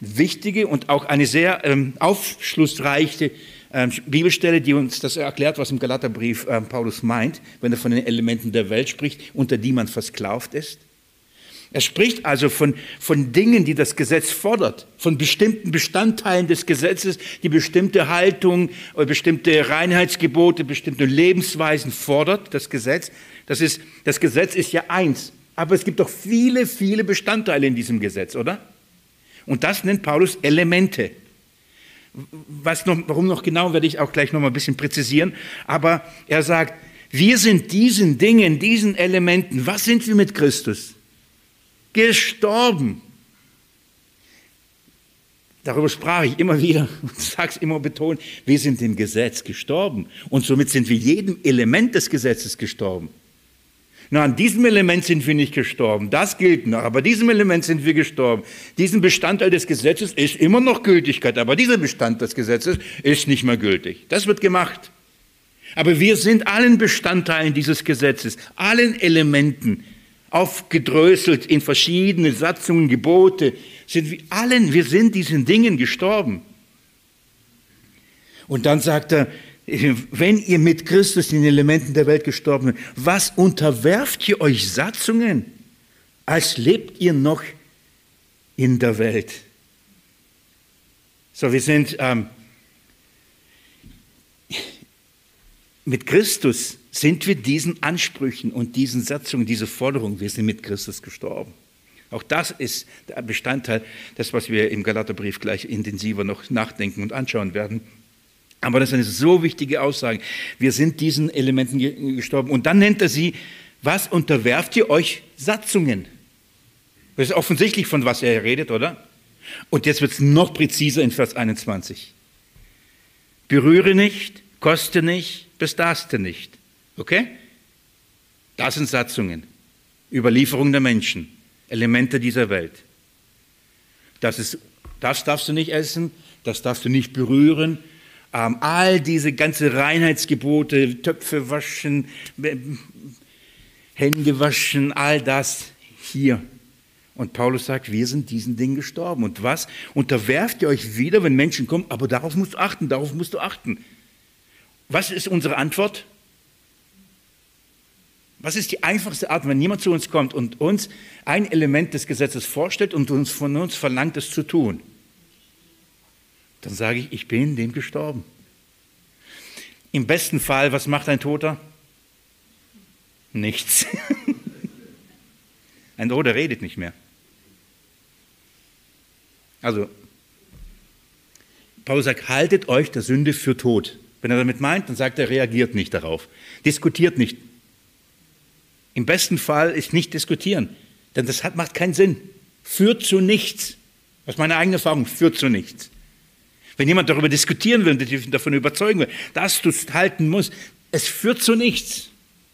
wichtige und auch eine sehr ähm, aufschlussreiche ähm, Bibelstelle, die uns das erklärt, was im Galaterbrief ähm, Paulus meint, wenn er von den Elementen der Welt spricht, unter die man versklavt ist. Er spricht also von, von Dingen, die das Gesetz fordert, von bestimmten Bestandteilen des Gesetzes, die bestimmte Haltung, bestimmte Reinheitsgebote, bestimmte Lebensweisen fordert, das Gesetz. Das, ist, das Gesetz ist ja eins, aber es gibt doch viele, viele Bestandteile in diesem Gesetz, oder? Und das nennt Paulus Elemente. Was noch, warum noch genau, werde ich auch gleich noch mal ein bisschen präzisieren. Aber er sagt, wir sind diesen Dingen, diesen Elementen, was sind wir mit Christus? Gestorben. Darüber sprach ich immer wieder und sage es immer betont, wir sind dem Gesetz gestorben und somit sind wir jedem Element des Gesetzes gestorben. Na, an diesem Element sind wir nicht gestorben, das gilt noch, aber diesem Element sind wir gestorben. Diesen Bestandteil des Gesetzes ist immer noch Gültigkeit, aber dieser Bestand des Gesetzes ist nicht mehr gültig. Das wird gemacht. Aber wir sind allen Bestandteilen dieses Gesetzes, allen Elementen aufgedröselt in verschiedene Satzungen, Gebote, sind wir allen, wir sind diesen Dingen gestorben. Und dann sagt er, wenn ihr mit Christus den Elementen der Welt gestorben seid, was unterwerft ihr euch Satzungen, als lebt ihr noch in der Welt? So, wir sind ähm, mit Christus sind wir diesen Ansprüchen und diesen Satzungen, diese Forderungen, wir sind mit Christus gestorben. Auch das ist der Bestandteil, das, was wir im Galaterbrief gleich intensiver noch nachdenken und anschauen werden. Aber das ist eine so wichtige Aussage. Wir sind diesen Elementen gestorben. Und dann nennt er sie, was unterwerft ihr euch Satzungen? Das ist offensichtlich, von was er redet, oder? Und jetzt wird es noch präziser in Vers 21. Berühre nicht, koste nicht, bestarste nicht. Okay? Das sind Satzungen, Überlieferung der Menschen, Elemente dieser Welt. Das, ist, das darfst du nicht essen, das darfst du nicht berühren. Ähm, all diese ganze Reinheitsgebote, Töpfe waschen, Hände waschen, all das hier. Und Paulus sagt, wir sind diesen Dingen gestorben. Und was? Unterwerft ihr euch wieder, wenn Menschen kommen? Aber darauf musst du achten, darauf musst du achten. Was ist unsere Antwort? Was ist die einfachste Art, wenn jemand zu uns kommt und uns ein Element des Gesetzes vorstellt und uns von uns verlangt, es zu tun? Dann sage ich, ich bin dem gestorben. Im besten Fall, was macht ein Toter? Nichts. [LAUGHS] ein Toter redet nicht mehr. Also, Paulus sagt, haltet euch der Sünde für tot. Wenn er damit meint, dann sagt er, reagiert nicht darauf. Diskutiert nicht. Im besten Fall ist nicht diskutieren, denn das hat, macht keinen Sinn. Führt zu nichts. Aus meiner eigenen Erfahrung, führt zu nichts. Wenn jemand darüber diskutieren will und davon überzeugen will, dass du es halten musst, es führt zu nichts.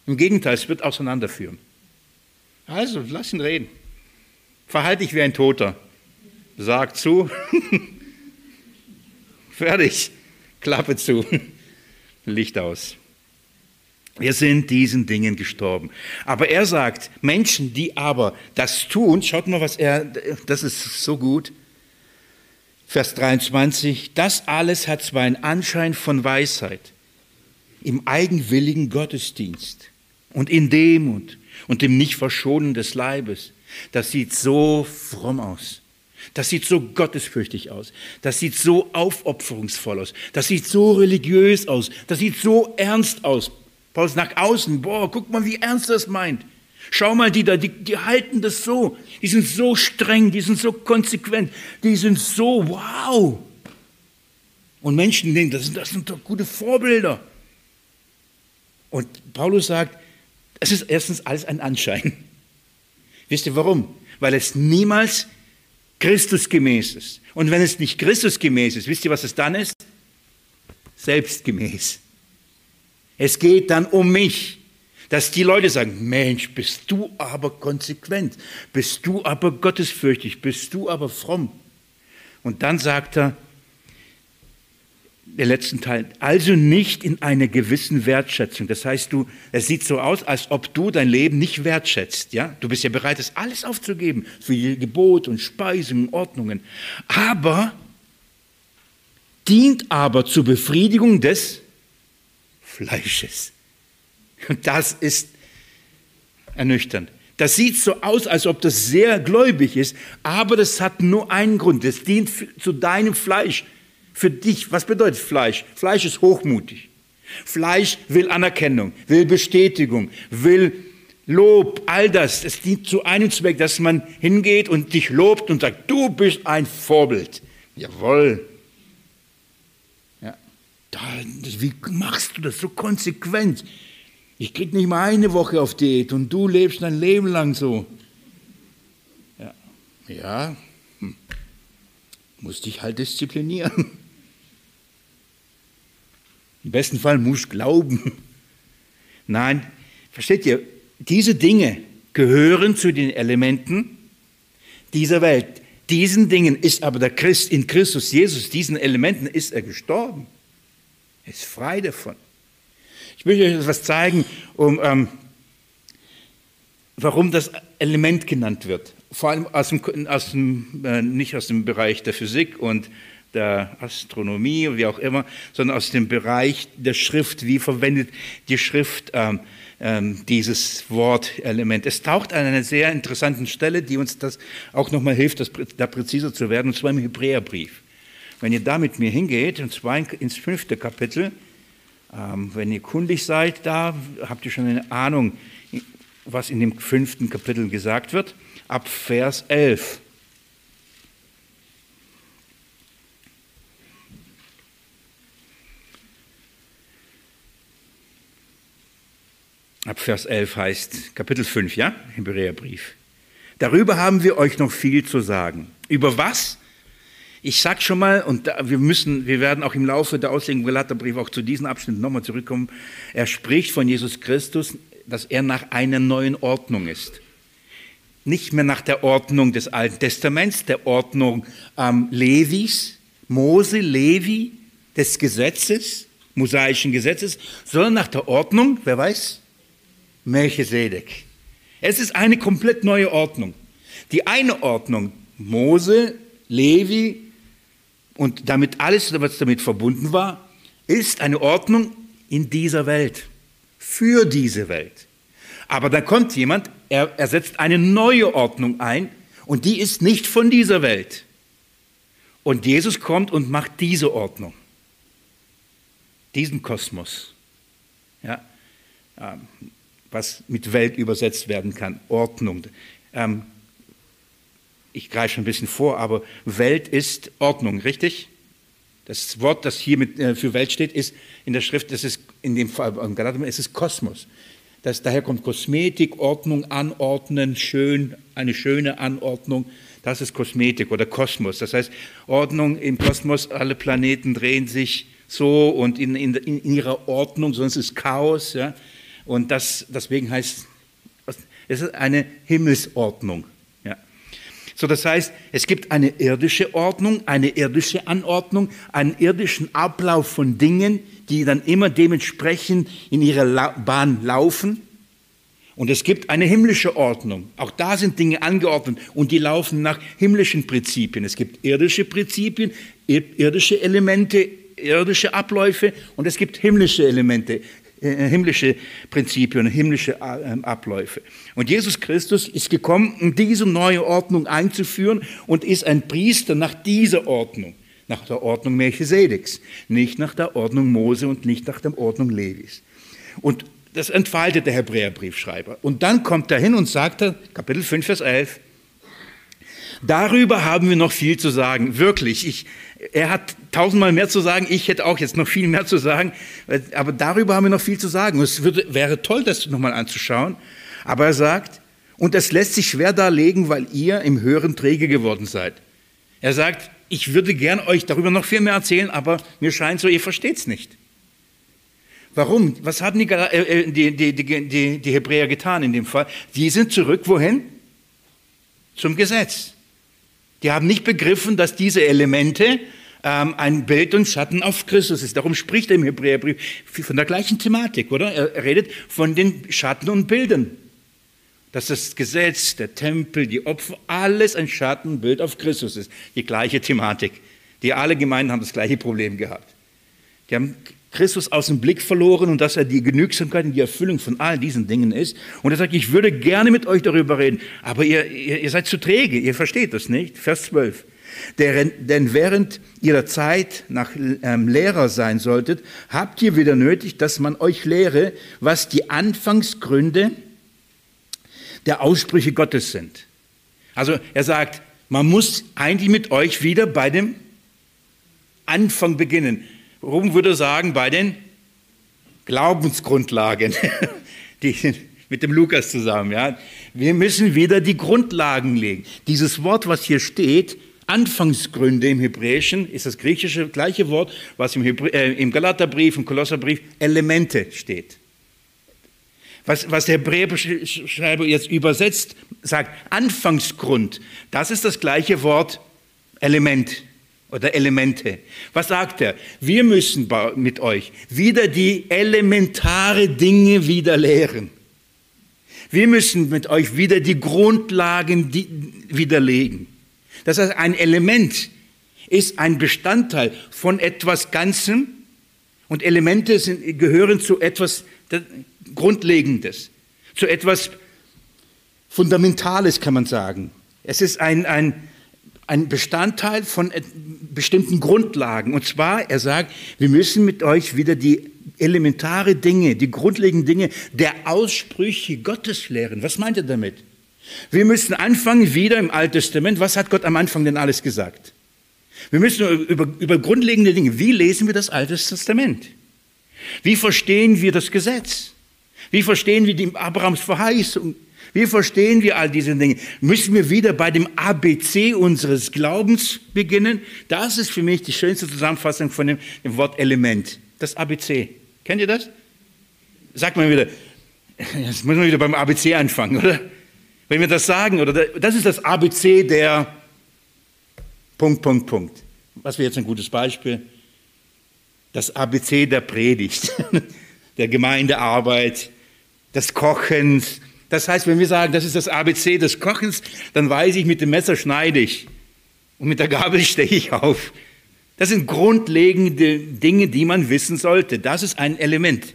Im Gegenteil, es wird auseinanderführen. Also, lass ihn reden. Verhalte dich wie ein Toter. Sag zu. [LAUGHS] Fertig. Klappe zu. Licht aus. Wir sind diesen Dingen gestorben. Aber er sagt, Menschen, die aber das tun, schaut mal, was er, das ist so gut. Vers 23, das alles hat zwar einen Anschein von Weisheit im eigenwilligen Gottesdienst und in Demut und dem Nicht-Verschonen des Leibes. Das sieht so fromm aus. Das sieht so gottesfürchtig aus. Das sieht so aufopferungsvoll aus. Das sieht so religiös aus. Das sieht so ernst aus. Paulus nach außen, boah, guck mal, wie ernst das meint. Schau mal, die da, die, die halten das so. Die sind so streng, die sind so konsequent, die sind so wow. Und Menschen denken, das sind, das sind doch gute Vorbilder. Und Paulus sagt, es ist erstens alles ein Anschein. Wisst ihr warum? Weil es niemals Christusgemäß ist. Und wenn es nicht Christusgemäß ist, wisst ihr, was es dann ist? Selbstgemäß. Es geht dann um mich, dass die Leute sagen, Mensch, bist du aber konsequent, bist du aber gottesfürchtig, bist du aber fromm. Und dann sagt er, der letzten Teil, also nicht in einer gewissen Wertschätzung. Das heißt, du, es sieht so aus, als ob du dein Leben nicht wertschätzt. Ja? Du bist ja bereit, das alles aufzugeben, für Gebot und Speisungen, Ordnungen. Aber dient aber zur Befriedigung des Fleisches. Und das ist ernüchternd. Das sieht so aus, als ob das sehr gläubig ist, aber das hat nur einen Grund. Das dient zu deinem Fleisch für dich, was bedeutet Fleisch? Fleisch ist hochmutig. Fleisch will Anerkennung, will Bestätigung, will Lob, all das. Es dient zu einem Zweck, dass man hingeht und dich lobt und sagt, du bist ein Vorbild. Jawohl. Wie machst du das so konsequent? Ich krieg nicht mal eine Woche auf Diät und du lebst dein Leben lang so. Ja, ja. Hm. Musst dich halt disziplinieren. Im besten Fall muss glauben. Nein, versteht ihr, diese Dinge gehören zu den Elementen dieser Welt. Diesen Dingen ist aber der Christ in Christus Jesus, diesen Elementen ist er gestorben. Er ist frei davon. Ich möchte euch etwas zeigen, um ähm, warum das Element genannt wird. Vor allem aus dem, aus dem, äh, nicht aus dem Bereich der Physik und der Astronomie, wie auch immer, sondern aus dem Bereich der Schrift. Wie verwendet die Schrift ähm, ähm, dieses Wortelement? Es taucht an einer sehr interessanten Stelle, die uns das auch nochmal hilft, das, da präziser zu werden, und zwar im Hebräerbrief. Wenn ihr da mit mir hingeht, und zwar ins fünfte Kapitel, ähm, wenn ihr kundig seid, da habt ihr schon eine Ahnung, was in dem fünften Kapitel gesagt wird, ab Vers 11. Ab Vers 11 heißt Kapitel 5, ja, Hebräerbrief. Darüber haben wir euch noch viel zu sagen. Über was? Ich sag schon mal, und wir müssen, wir werden auch im Laufe der Auslegung Galaterbrief auch zu diesen Abschnitten nochmal zurückkommen. Er spricht von Jesus Christus, dass er nach einer neuen Ordnung ist. Nicht mehr nach der Ordnung des Alten Testaments, der Ordnung ähm, Levis, Mose, Levi, des Gesetzes, mosaischen Gesetzes, sondern nach der Ordnung, wer weiß, Melchisedek. Es ist eine komplett neue Ordnung. Die eine Ordnung, Mose, Levi und damit alles, was damit verbunden war, ist eine Ordnung in dieser Welt, für diese Welt. Aber dann kommt jemand, er, er setzt eine neue Ordnung ein und die ist nicht von dieser Welt. Und Jesus kommt und macht diese Ordnung, diesen Kosmos. Ja, ähm, was mit Welt übersetzt werden kann, Ordnung. Ähm, ich greife schon ein bisschen vor, aber Welt ist Ordnung, richtig? Das Wort, das hier mit, äh, für Welt steht, ist in der Schrift, das ist in dem Fall, es ist Kosmos. Das, daher kommt Kosmetik, Ordnung, Anordnen, schön, eine schöne Anordnung. Das ist Kosmetik oder Kosmos. Das heißt, Ordnung im Kosmos, alle Planeten drehen sich so und in, in, in ihrer Ordnung, sonst ist Chaos. Ja? Und das, deswegen heißt es ist eine Himmelsordnung. So, das heißt, es gibt eine irdische Ordnung, eine irdische Anordnung, einen irdischen Ablauf von Dingen, die dann immer dementsprechend in ihrer Bahn laufen. Und es gibt eine himmlische Ordnung. Auch da sind Dinge angeordnet und die laufen nach himmlischen Prinzipien. Es gibt irdische Prinzipien, irdische Elemente, irdische Abläufe und es gibt himmlische Elemente, himmlische Prinzipien, himmlische äh, Abläufe. Und Jesus Christus ist gekommen, um diese neue Ordnung einzuführen und ist ein Priester nach dieser Ordnung, nach der Ordnung Melchisedeks, nicht nach der Ordnung Mose und nicht nach der Ordnung Levis. Und das entfaltet der Hebräerbriefschreiber. Und dann kommt er hin und sagt, Kapitel 5, Vers 11, Darüber haben wir noch viel zu sagen, wirklich. Ich, er hat tausendmal mehr zu sagen, ich hätte auch jetzt noch viel mehr zu sagen, aber darüber haben wir noch viel zu sagen. Es würde, wäre toll, das nochmal anzuschauen. Aber er sagt, und das lässt sich schwer darlegen, weil ihr im Hören träge geworden seid. Er sagt, ich würde gern euch darüber noch viel mehr erzählen, aber mir scheint so, ihr versteht es nicht. Warum? Was haben die, äh, die, die, die Hebräer getan in dem Fall? Die sind zurück, wohin? Zum Gesetz. Die haben nicht begriffen, dass diese Elemente ähm, ein Bild und Schatten auf Christus ist. Darum spricht er im Hebräerbrief von der gleichen Thematik, oder? Er redet von den Schatten und Bildern. Dass das Gesetz, der Tempel, die Opfer, alles ein Schattenbild auf Christus ist. Die gleiche Thematik. Die alle Gemeinden haben das gleiche Problem gehabt. Die haben Christus aus dem Blick verloren und dass er die Genügsamkeit und die Erfüllung von all diesen Dingen ist. Und er sagt, ich würde gerne mit euch darüber reden, aber ihr, ihr, ihr seid zu träge, ihr versteht das nicht. Vers 12. Denn während ihr der Zeit nach ähm, Lehrer sein solltet, habt ihr wieder nötig, dass man euch lehre, was die Anfangsgründe der Aussprüche Gottes sind. Also er sagt, man muss eigentlich mit euch wieder bei dem Anfang beginnen. Rom würde sagen, bei den Glaubensgrundlagen, [LAUGHS] die, mit dem Lukas zusammen. Ja. Wir müssen wieder die Grundlagen legen. Dieses Wort, was hier steht, Anfangsgründe im Hebräischen, ist das griechische gleiche Wort, was im, Hebrä äh, im Galaterbrief, im Kolosserbrief Elemente steht. Was, was der Hebräerschreiber jetzt übersetzt, sagt Anfangsgrund, das ist das gleiche Wort Element oder Elemente. Was sagt er? Wir müssen mit euch wieder die elementare Dinge wieder lehren. Wir müssen mit euch wieder die Grundlagen widerlegen. Das heißt, ein Element ist ein Bestandteil von etwas Ganzem und Elemente sind, gehören zu etwas Grundlegendes, zu etwas Fundamentales, kann man sagen. Es ist ein, ein, ein Bestandteil von bestimmten Grundlagen. Und zwar, er sagt, wir müssen mit euch wieder die elementare Dinge, die grundlegenden Dinge der Aussprüche Gottes lehren. Was meint er damit? Wir müssen anfangen wieder im Alten Testament. Was hat Gott am Anfang denn alles gesagt? Wir müssen über, über grundlegende Dinge. Wie lesen wir das Alte Testament? Wie verstehen wir das Gesetz? Wie verstehen wir die Abrahams Verheißung? Wie verstehen wir all diese Dinge? Müssen wir wieder bei dem ABC unseres Glaubens beginnen? Das ist für mich die schönste Zusammenfassung von dem, dem Wort Element. Das ABC. Kennt ihr das? Sagt man wieder, [LAUGHS] jetzt müssen wir wieder beim ABC anfangen, oder? Wenn wir das sagen, oder das ist das ABC der Punkt, Punkt, Punkt. Was wäre jetzt ein gutes Beispiel? Das ABC der Predigt, [LAUGHS] der Gemeindearbeit, des Kochens. Das heißt, wenn wir sagen, das ist das ABC des Kochens, dann weiß ich, mit dem Messer schneide ich und mit der Gabel [LAUGHS] steche ich auf. Das sind grundlegende Dinge, die man wissen sollte. Das ist ein Element.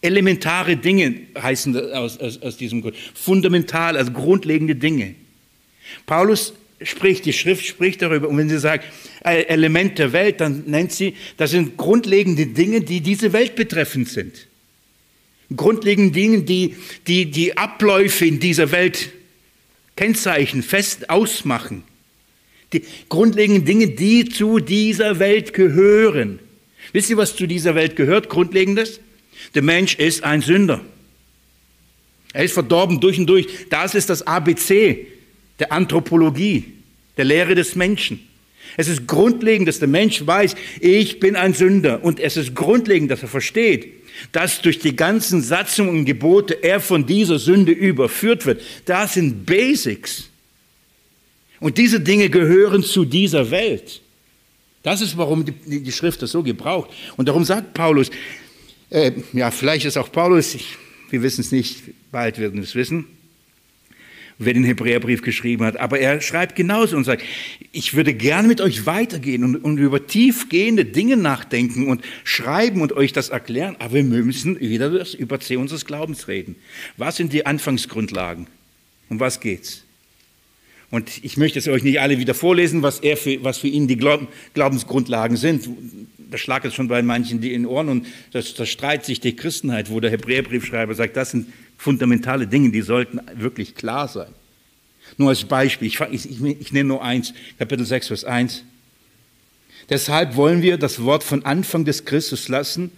Elementare Dinge heißen aus, aus, aus diesem Grund. Fundamental, also grundlegende Dinge. Paulus spricht, die Schrift spricht darüber. Und wenn sie sagt, äh, Element der Welt, dann nennt sie, das sind grundlegende Dinge, die diese Welt betreffend sind. Grundlegende Dinge, die, die die Abläufe in dieser Welt kennzeichnen, fest ausmachen. Die grundlegenden Dinge, die zu dieser Welt gehören. Wisst ihr, was zu dieser Welt gehört? Grundlegendes? Der Mensch ist ein Sünder. Er ist verdorben durch und durch. Das ist das ABC der Anthropologie, der Lehre des Menschen. Es ist grundlegend, dass der Mensch weiß, ich bin ein Sünder. Und es ist grundlegend, dass er versteht, dass durch die ganzen Satzungen und Gebote er von dieser Sünde überführt wird. Das sind Basics. Und diese Dinge gehören zu dieser Welt. Das ist, warum die, Schrift das so gebraucht. Und darum sagt Paulus, äh, ja, vielleicht ist auch Paulus, ich, wir wissen es nicht, bald werden wir es wissen, wer den Hebräerbrief geschrieben hat. Aber er schreibt genauso und sagt, ich würde gerne mit euch weitergehen und, und, über tiefgehende Dinge nachdenken und schreiben und euch das erklären. Aber wir müssen wieder das Überzeh unseres Glaubens reden. Was sind die Anfangsgrundlagen? Um was geht's? Und ich möchte es euch nicht alle wieder vorlesen, was, er für, was für ihn die Glaubensgrundlagen sind. Da schlag es schon bei manchen die in Ohren und das, das streitet sich die Christenheit, wo der Hebräerbriefschreiber sagt, das sind fundamentale Dinge, die sollten wirklich klar sein. Nur als Beispiel, ich, ich, ich nenne nur eins, Kapitel 6, Vers 1. Deshalb wollen wir das Wort von Anfang des Christus lassen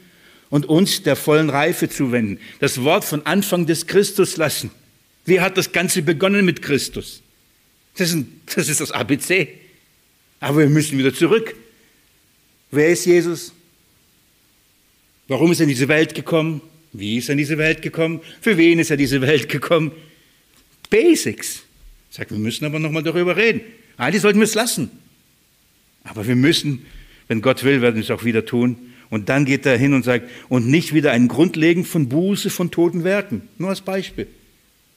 und uns der vollen Reife zuwenden. Das Wort von Anfang des Christus lassen. Wie hat das Ganze begonnen mit Christus? Das ist, das ist das ABC. Aber wir müssen wieder zurück. Wer ist Jesus? Warum ist er in diese Welt gekommen? Wie ist er in diese Welt gekommen? Für wen ist er in diese Welt gekommen? Basics. Sagt, wir müssen aber nochmal darüber reden. Eigentlich sollten wir es lassen. Aber wir müssen, wenn Gott will, werden wir es auch wieder tun. Und dann geht er hin und sagt, und nicht wieder ein Grundlegen von Buße, von toten Werken. Nur als Beispiel.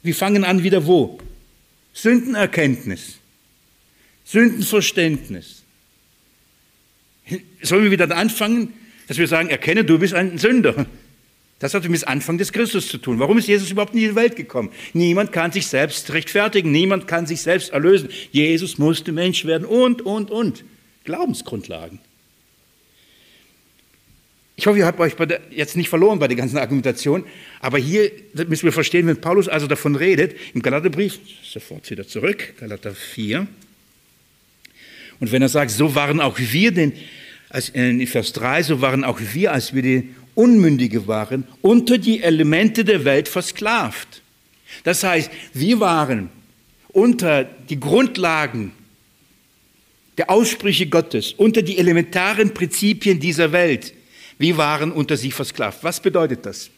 Wir fangen an wieder wo? Sündenerkenntnis. Sündenverständnis. Sollen wir wieder anfangen, dass wir sagen, erkenne, du bist ein Sünder. Das hat mit dem Anfang des Christus zu tun. Warum ist Jesus überhaupt in die Welt gekommen? Niemand kann sich selbst rechtfertigen, niemand kann sich selbst erlösen. Jesus musste Mensch werden und, und, und. Glaubensgrundlagen. Ich hoffe, ihr habt euch der, jetzt nicht verloren bei der ganzen Argumentation, aber hier müssen wir verstehen, wenn Paulus also davon redet, im Galaterbrief, sofort wieder zurück, Galater 4, und wenn er sagt, so waren auch wir, denn, in Vers 3, so waren auch wir, als wir die Unmündige waren, unter die Elemente der Welt versklavt. Das heißt, wir waren unter die Grundlagen der Aussprüche Gottes, unter die elementaren Prinzipien dieser Welt. Wir waren unter sie versklavt. Was bedeutet das?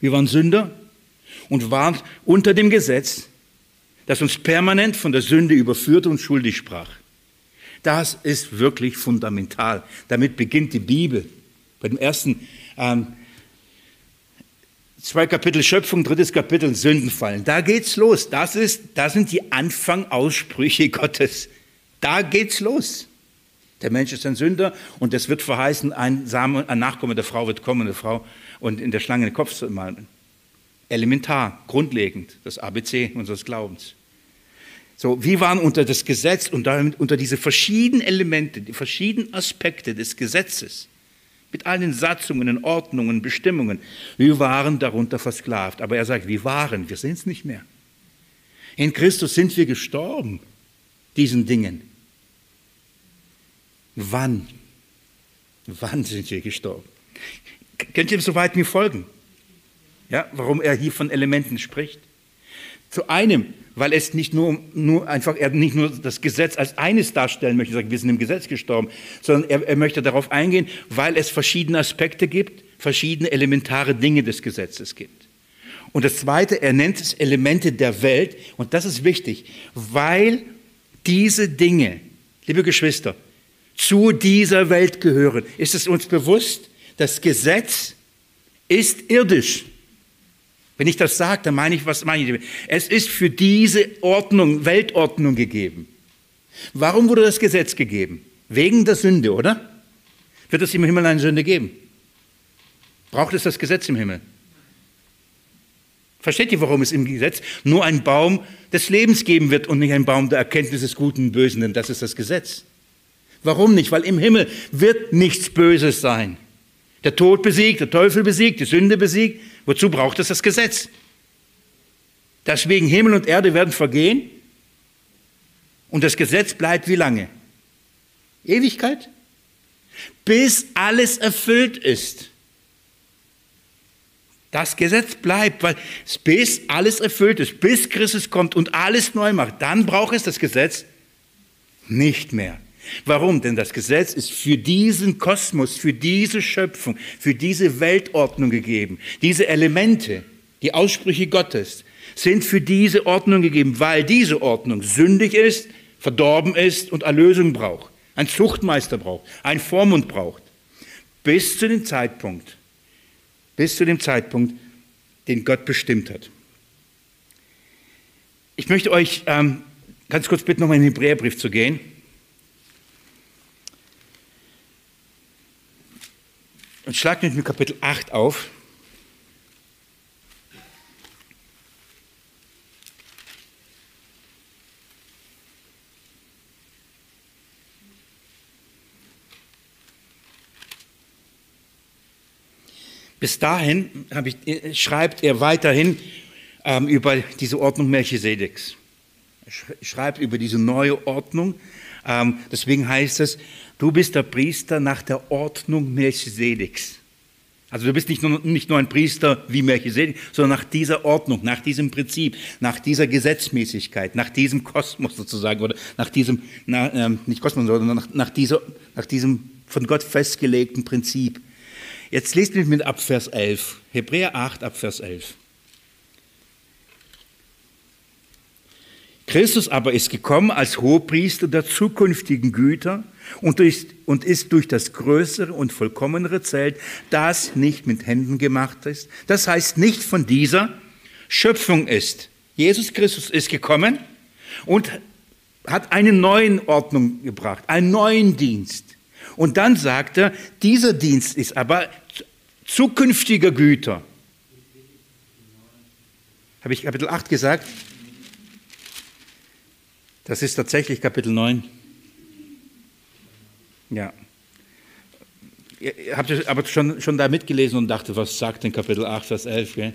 Wir waren Sünder und waren unter dem Gesetz, das uns permanent von der Sünde überführte und schuldig sprach. Das ist wirklich fundamental. Damit beginnt die Bibel. Bei dem ersten ähm, Zwei Kapitel Schöpfung, drittes Kapitel Sündenfallen. Da geht's los. Das, ist, das sind die Anfangaussprüche [LAUGHS] Gottes. Da geht's los. Der Mensch ist ein Sünder und es wird verheißen, ein, Samen, ein Nachkomme der Frau wird kommen, eine Frau, und in der Schlange den Kopf zu malen. Elementar, grundlegend, das ABC unseres Glaubens. So, wir waren unter das Gesetz und damit unter diese verschiedenen Elemente, die verschiedenen Aspekte des Gesetzes, mit allen Satzungen, Ordnungen, Bestimmungen. Wir waren darunter versklavt. Aber er sagt, wir waren, wir sind es nicht mehr. In Christus sind wir gestorben, diesen Dingen. Wann? Wann sind wir gestorben? Könnt ihr soweit mir folgen? Ja, warum er hier von Elementen spricht? Zu einem, weil es nicht nur, nur einfach, er nicht nur das Gesetz als eines darstellen möchte, sagen, wir sind im Gesetz gestorben, sondern er, er möchte darauf eingehen, weil es verschiedene Aspekte gibt, verschiedene elementare Dinge des Gesetzes gibt. Und das Zweite, er nennt es Elemente der Welt, und das ist wichtig, weil diese Dinge, liebe Geschwister, zu dieser Welt gehören. Ist es uns bewusst, das Gesetz ist irdisch. Wenn ich das sage, dann meine ich, was meine ich damit? Es ist für diese Ordnung, Weltordnung gegeben. Warum wurde das Gesetz gegeben? Wegen der Sünde, oder? Wird es im Himmel eine Sünde geben? Braucht es das Gesetz im Himmel? Versteht ihr, warum es im Gesetz nur einen Baum des Lebens geben wird und nicht einen Baum der Erkenntnis des Guten und Bösen? Denn das ist das Gesetz. Warum nicht? Weil im Himmel wird nichts Böses sein. Der Tod besiegt, der Teufel besiegt, die Sünde besiegt. Wozu braucht es das Gesetz? Deswegen Himmel und Erde werden vergehen und das Gesetz bleibt wie lange? Ewigkeit? Bis alles erfüllt ist. Das Gesetz bleibt, weil bis alles erfüllt ist, bis Christus kommt und alles neu macht, dann braucht es das Gesetz nicht mehr. Warum? Denn das Gesetz ist für diesen Kosmos, für diese Schöpfung, für diese Weltordnung gegeben. Diese Elemente, die Aussprüche Gottes, sind für diese Ordnung gegeben, weil diese Ordnung sündig ist, verdorben ist und Erlösung braucht. Ein Zuchtmeister braucht, ein Vormund braucht. Bis zu dem Zeitpunkt, bis zu dem Zeitpunkt, den Gott bestimmt hat. Ich möchte euch ähm, ganz kurz bitten, nochmal in den Hebräerbrief zu gehen. Und schlag mit mir Kapitel 8 auf. Bis dahin ich, schreibt er weiterhin ähm, über diese Ordnung Melchisedeks. Er schreibt über diese neue Ordnung. Ähm, deswegen heißt es, Du bist der Priester nach der Ordnung Melchisedeks. Also du bist nicht nur, nicht nur ein Priester wie Melchisedek, sondern nach dieser Ordnung, nach diesem Prinzip, nach dieser Gesetzmäßigkeit, nach diesem Kosmos sozusagen, oder nach diesem, na, äh, nicht Kosmos, sondern nach, nach, dieser, nach diesem von Gott festgelegten Prinzip. Jetzt lest mit mir ab Vers 11, Hebräer 8 ab Vers 11. Christus aber ist gekommen als Hohepriester der zukünftigen Güter und ist, und ist durch das größere und vollkommenere Zelt, das nicht mit Händen gemacht ist, das heißt nicht von dieser Schöpfung ist. Jesus Christus ist gekommen und hat eine neue Ordnung gebracht, einen neuen Dienst. Und dann sagt er, dieser Dienst ist aber zukünftiger Güter. Habe ich Kapitel 8 gesagt? Das ist tatsächlich Kapitel 9. Ja. Ihr habt aber schon, schon da mitgelesen und dachte, was sagt denn Kapitel 8, Vers 11? Gell?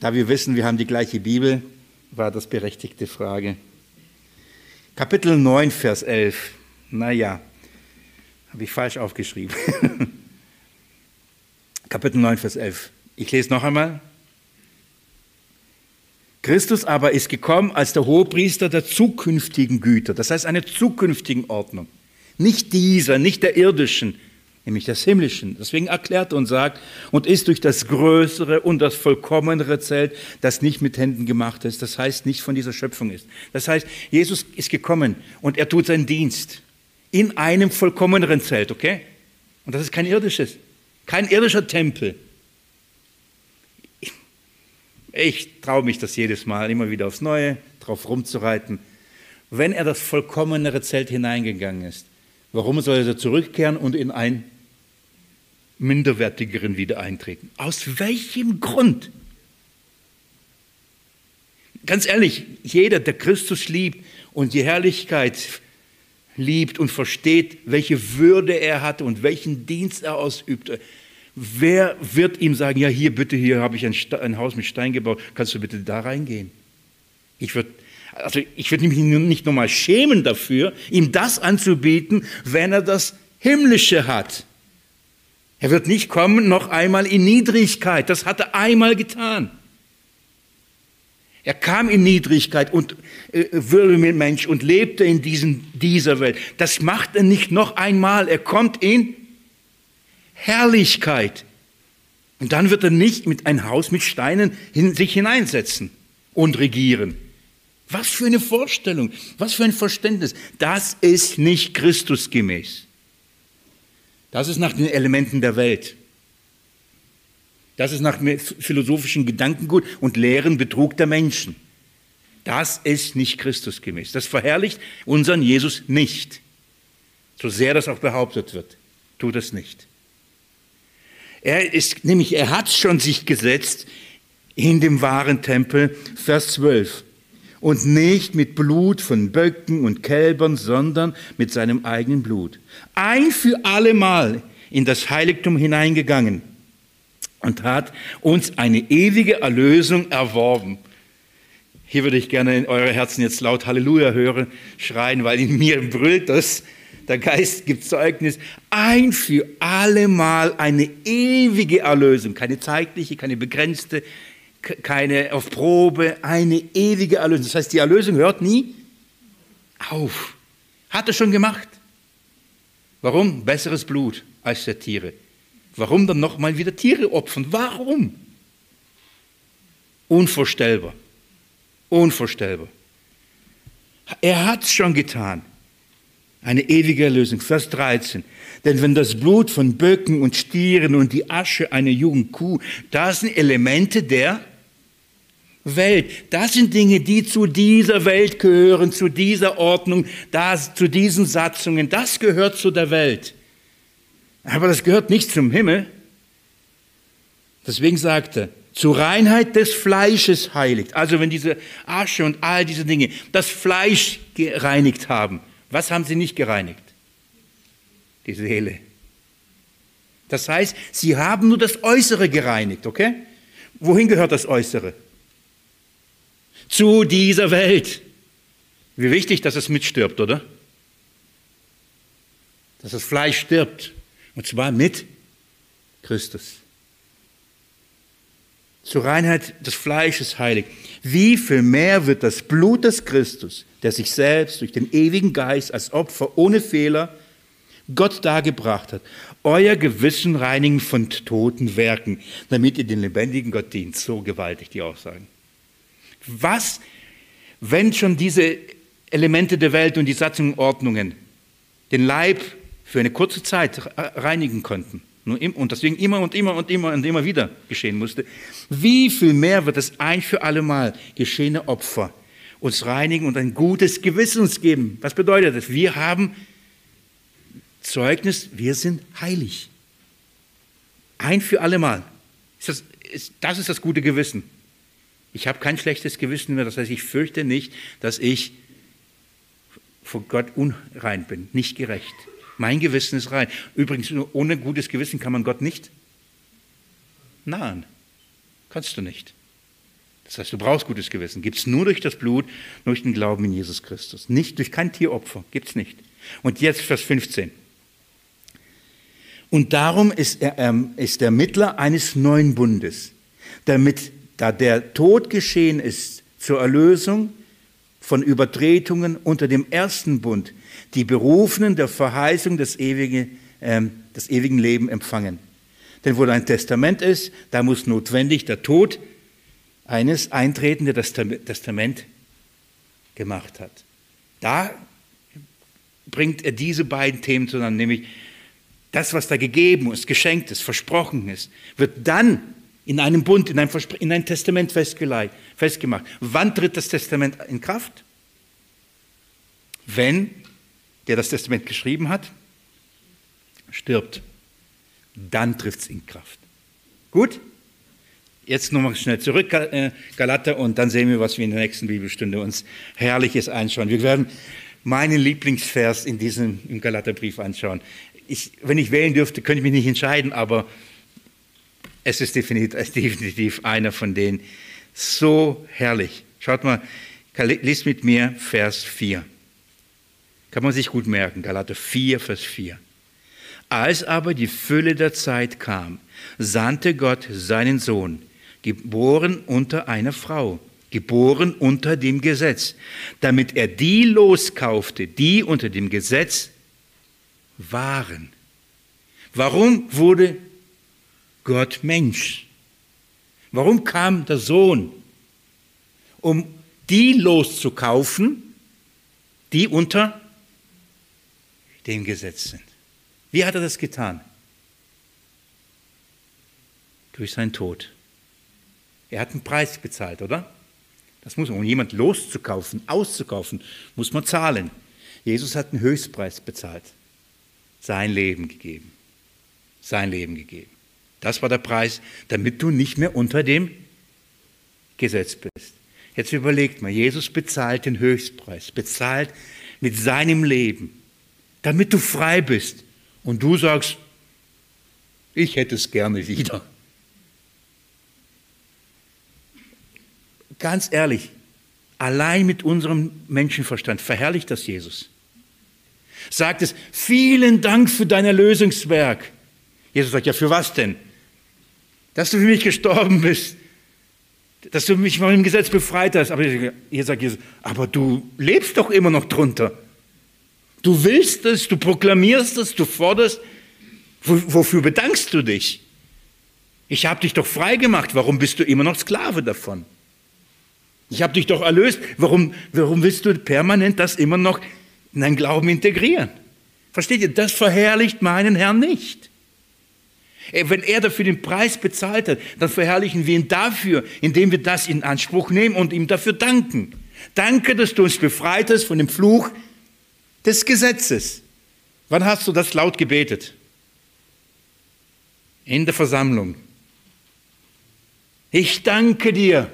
Da wir wissen, wir haben die gleiche Bibel, war das berechtigte Frage. Kapitel 9, Vers 11. Naja, habe ich falsch aufgeschrieben. [LAUGHS] Kapitel 9, Vers 11. Ich lese noch einmal. Christus aber ist gekommen als der Hohepriester der zukünftigen Güter, das heißt einer zukünftigen Ordnung. Nicht dieser, nicht der irdischen, nämlich des himmlischen. Deswegen erklärt er und sagt, und ist durch das größere und das vollkommenere Zelt, das nicht mit Händen gemacht ist, das heißt nicht von dieser Schöpfung ist. Das heißt, Jesus ist gekommen und er tut seinen Dienst in einem vollkommeneren Zelt, okay? Und das ist kein irdisches, kein irdischer Tempel. Ich traue mich das jedes Mal, immer wieder aufs Neue, drauf rumzureiten. Wenn er das vollkommenere Zelt hineingegangen ist, warum soll er zurückkehren und in ein minderwertigeren wieder eintreten? Aus welchem Grund? Ganz ehrlich, jeder, der Christus liebt und die Herrlichkeit liebt und versteht, welche Würde er hatte und welchen Dienst er ausübte, wer wird ihm sagen, ja hier bitte, hier habe ich ein, ein Haus mit Stein gebaut, kannst du bitte da reingehen? Ich würde also ich würde mich nicht nochmal schämen dafür, ihm das anzubieten, wenn er das Himmlische hat. Er wird nicht kommen noch einmal in Niedrigkeit. Das hat er einmal getan. Er kam in Niedrigkeit und äh, würde mit Mensch und lebte in diesen, dieser Welt. Das macht er nicht noch einmal. Er kommt in Herrlichkeit. Und dann wird er nicht mit ein Haus mit Steinen in sich hineinsetzen und regieren. Was für eine Vorstellung, was für ein Verständnis. Das ist nicht Christusgemäß. Das ist nach den Elementen der Welt. Das ist nach philosophischen Gedankengut und Lehren Betrug der Menschen. Das ist nicht Christusgemäß. Das verherrlicht unseren Jesus nicht. So sehr das auch behauptet wird, tut es nicht. Er ist, nämlich, er hat schon sich gesetzt in dem wahren Tempel, Vers 12. Und nicht mit Blut von Böcken und Kälbern, sondern mit seinem eigenen Blut. Ein für allemal in das Heiligtum hineingegangen und hat uns eine ewige Erlösung erworben. Hier würde ich gerne in eure Herzen jetzt laut Halleluja hören, schreien, weil in mir brüllt das. Der Geist gibt Zeugnis. Ein für allemal eine ewige Erlösung. Keine zeitliche, keine begrenzte, keine auf Probe, eine ewige Erlösung. Das heißt, die Erlösung hört nie auf. Hat er schon gemacht. Warum? Besseres Blut als der Tiere. Warum dann nochmal wieder Tiere opfern? Warum? Unvorstellbar. Unvorstellbar. Er hat es schon getan. Eine ewige Erlösung. Vers 13. Denn wenn das Blut von Böcken und Stieren und die Asche einer jungen Kuh, das sind Elemente der Welt. Das sind Dinge, die zu dieser Welt gehören, zu dieser Ordnung, das, zu diesen Satzungen. Das gehört zu der Welt. Aber das gehört nicht zum Himmel. Deswegen sagte, zur Reinheit des Fleisches heiligt. Also wenn diese Asche und all diese Dinge das Fleisch gereinigt haben, was haben sie nicht gereinigt? Die Seele. Das heißt, sie haben nur das Äußere gereinigt, okay? Wohin gehört das Äußere? Zu dieser Welt. Wie wichtig, dass es mitstirbt, oder? Dass das Fleisch stirbt. Und zwar mit Christus. Zur Reinheit des Fleisches heilig. Wie viel mehr wird das Blut des Christus, der sich selbst durch den ewigen Geist als Opfer ohne Fehler Gott dargebracht hat, euer Gewissen reinigen von toten Werken, damit ihr den lebendigen Gott dient. So gewaltig die Aussagen. Was, wenn schon diese Elemente der Welt und die Satzungsordnungen den Leib für eine kurze Zeit reinigen konnten und deswegen immer und immer und immer und immer wieder geschehen musste, wie viel mehr wird es ein für alle Mal geschehene Opfer uns reinigen und ein gutes Gewissen uns geben? Was bedeutet das? Wir haben Zeugnis, wir sind heilig. Ein für alle Mal. Das, das ist das gute Gewissen. Ich habe kein schlechtes Gewissen mehr, das heißt, ich fürchte nicht, dass ich vor Gott unrein bin, nicht gerecht. Mein Gewissen ist rein. Übrigens, ohne gutes Gewissen kann man Gott nicht nahen. Kannst du nicht. Das heißt, du brauchst gutes Gewissen. Gibt es nur durch das Blut, durch den Glauben in Jesus Christus. Nicht durch kein Tieropfer. Gibt es nicht. Und jetzt Vers 15. Und darum ist er ähm, ist der Mittler eines neuen Bundes, damit, da der Tod geschehen ist zur Erlösung von Übertretungen unter dem ersten Bund, die Berufenen der Verheißung des ewigen, äh, des ewigen Lebens empfangen. Denn wo ein Testament ist, da muss notwendig der Tod eines eintreten, der das Testament gemacht hat. Da bringt er diese beiden Themen zusammen, nämlich das, was da gegeben ist, geschenkt ist, versprochen ist, wird dann in einem Bund, in einem, Verspr in einem Testament festgemacht. Wann tritt das Testament in Kraft? Wenn der das Testament geschrieben hat, stirbt. Dann trifft es in Kraft. Gut? Jetzt nochmal schnell zurück, äh, Galater, und dann sehen wir, was wir in der nächsten Bibelstunde uns Herrliches anschauen. Wir werden meinen Lieblingsvers in diesem im Galaterbrief anschauen. Ich, wenn ich wählen dürfte, könnte ich mich nicht entscheiden, aber es ist [LAUGHS] definitiv, einer von denen. So herrlich. Schaut mal, liest mit mir Vers 4. Kann man sich gut merken, Galater 4, Vers 4. Als aber die Fülle der Zeit kam, sandte Gott seinen Sohn, geboren unter einer Frau, geboren unter dem Gesetz, damit er die loskaufte, die unter dem Gesetz waren. Warum wurde Gott Mensch? Warum kam der Sohn? Um die loszukaufen, die unter dem Gesetz sind. Wie hat er das getan? Durch seinen Tod. Er hat einen Preis bezahlt, oder? Das muss man, um jemand loszukaufen, auszukaufen, muss man zahlen. Jesus hat einen Höchstpreis bezahlt. Sein Leben gegeben. Sein Leben gegeben. Das war der Preis, damit du nicht mehr unter dem Gesetz bist. Jetzt überlegt mal, Jesus bezahlt den Höchstpreis, bezahlt mit seinem Leben, damit du frei bist. Und du sagst, ich hätte es gerne wieder. Ganz ehrlich, allein mit unserem Menschenverstand verherrlicht das Jesus. Sagt es, vielen Dank für dein Erlösungswerk. Jesus sagt, ja, für was denn? Dass du für mich gestorben bist, dass du mich von dem Gesetz befreit hast. Aber ihr sagt Jesus, aber du lebst doch immer noch drunter. Du willst es, du proklamierst es, du forderst. Wofür bedankst du dich? Ich habe dich doch frei gemacht. Warum bist du immer noch Sklave davon? Ich habe dich doch erlöst. Warum, warum willst du permanent das immer noch in deinen Glauben integrieren? Versteht ihr? Das verherrlicht meinen Herrn nicht. Wenn er dafür den Preis bezahlt hat, dann verherrlichen wir ihn dafür, indem wir das in Anspruch nehmen und ihm dafür danken. Danke, dass du uns befreit hast von dem Fluch des Gesetzes. Wann hast du das laut gebetet? In der Versammlung. Ich danke dir,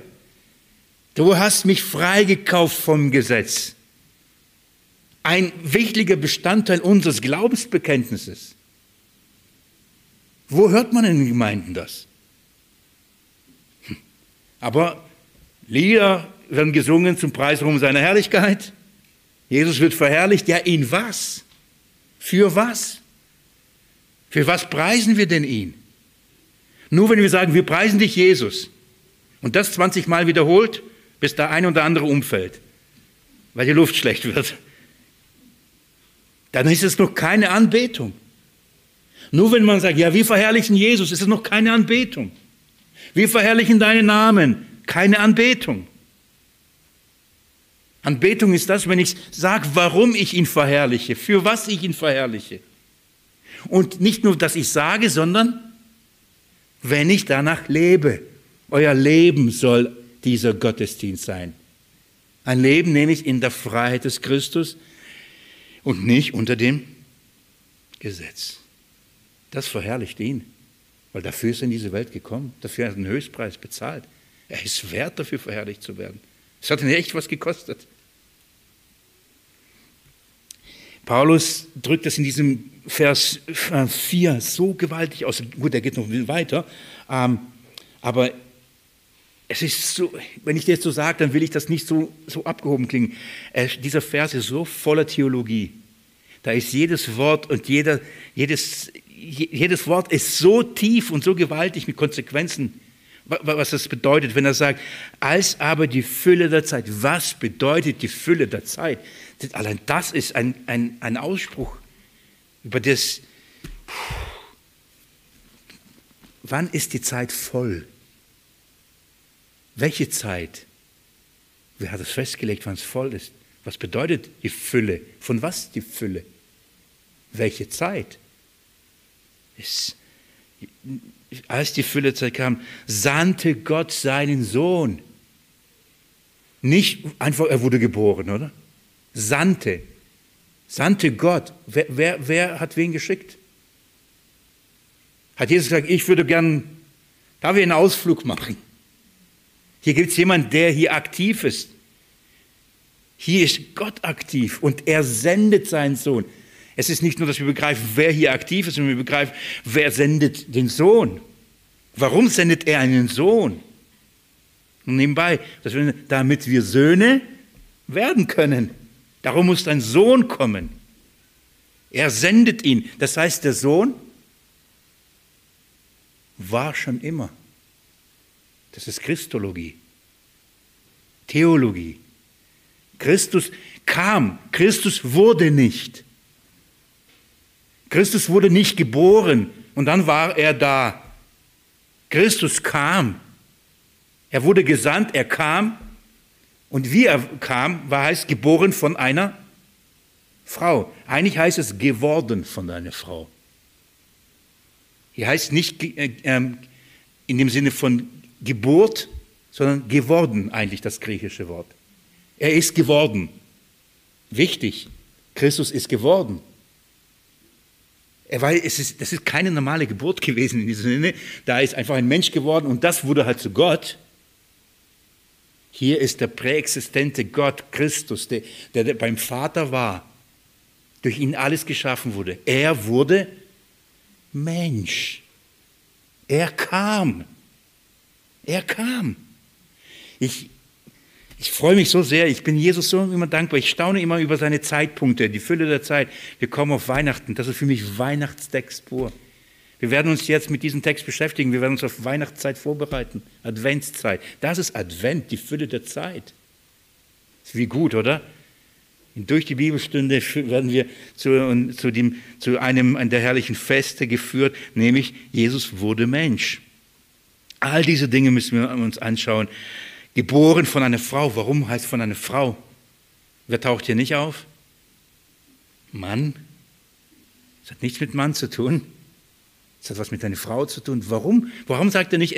Du hast mich freigekauft vom Gesetz. Ein wichtiger Bestandteil unseres Glaubensbekenntnisses. Wo hört man in den Gemeinden das? Hm. Aber Lieder werden gesungen zum Preis um seiner Herrlichkeit. Jesus wird verherrlicht. Ja, in was? Für was? Für was preisen wir denn ihn? Nur wenn wir sagen, wir preisen dich, Jesus, und das 20 Mal wiederholt, bis der ein oder andere umfällt, weil die Luft schlecht wird. Dann ist es noch keine Anbetung. Nur wenn man sagt, ja, wir verherrlichen Jesus, ist es noch keine Anbetung. Wir verherrlichen deinen Namen, keine Anbetung. Anbetung ist das, wenn ich sage, warum ich ihn verherrliche, für was ich ihn verherrliche. Und nicht nur, dass ich sage, sondern wenn ich danach lebe. Euer Leben soll dieser Gottesdienst sein. Ein Leben nämlich in der Freiheit des Christus und nicht unter dem Gesetz. Das verherrlicht ihn, weil dafür ist er in diese Welt gekommen, dafür hat er einen Höchstpreis bezahlt. Er ist wert, dafür verherrlicht zu werden. Es hat ihn echt was gekostet. Paulus drückt das in diesem Vers 4 so gewaltig aus. Gut, er geht noch weiter. Ähm, aber es ist so, wenn ich jetzt so sage, dann will ich das nicht so, so abgehoben klingen. Äh, dieser Vers ist so voller Theologie. Da ist jedes Wort und jeder, jedes, jedes Wort ist so tief und so gewaltig mit Konsequenzen, was das bedeutet, wenn er sagt, als aber die Fülle der Zeit. Was bedeutet die Fülle der Zeit? Allein das ist ein, ein, ein Ausspruch über das, wann ist die Zeit voll? Welche Zeit? Wer hat es festgelegt, wann es voll ist? Was bedeutet die Fülle? Von was die Fülle? Welche Zeit? Es, als die Füllezeit kam, sandte Gott seinen Sohn. Nicht einfach, er wurde geboren, oder? Sandte. Sandte Gott. Wer, wer, wer hat wen geschickt? Hat Jesus gesagt, ich würde gern, darf ich einen Ausflug machen? Hier gibt es jemanden, der hier aktiv ist. Hier ist Gott aktiv und er sendet seinen Sohn. Es ist nicht nur, dass wir begreifen, wer hier aktiv ist, sondern wir begreifen, wer sendet den Sohn. Warum sendet er einen Sohn? Und nebenbei, wir, damit wir Söhne werden können. Darum muss ein Sohn kommen. Er sendet ihn. Das heißt, der Sohn war schon immer. Das ist Christologie. Theologie. Christus kam, Christus wurde nicht. Christus wurde nicht geboren und dann war er da. Christus kam. Er wurde gesandt, er kam. Und wie er kam, war heißt geboren von einer Frau. Eigentlich heißt es geworden von einer Frau. Hier heißt nicht äh, ähm, in dem Sinne von Geburt, sondern geworden eigentlich das griechische Wort. Er ist geworden. Wichtig, Christus ist geworden. Weil es ist, das ist keine normale Geburt gewesen in diesem Sinne. Da ist einfach ein Mensch geworden und das wurde halt zu Gott. Hier ist der präexistente Gott, Christus, der, der beim Vater war, durch ihn alles geschaffen wurde. Er wurde Mensch. Er kam. Er kam. Ich, ich freue mich so sehr, ich bin Jesus so immer dankbar. Ich staune immer über seine Zeitpunkte, die Fülle der Zeit. Wir kommen auf Weihnachten, das ist für mich Weihnachtstext pur. Wir werden uns jetzt mit diesem Text beschäftigen, wir werden uns auf Weihnachtszeit vorbereiten, Adventszeit. Das ist Advent, die Fülle der Zeit. Wie gut, oder? Und durch die Bibelstunde werden wir zu, zu, dem, zu einem der herrlichen Feste geführt, nämlich Jesus wurde Mensch. All diese Dinge müssen wir uns anschauen. Geboren von einer Frau. Warum heißt von einer Frau? Wer taucht hier nicht auf? Mann. Das hat nichts mit Mann zu tun. Das hat was mit einer Frau zu tun. Warum? Warum sagt er nicht,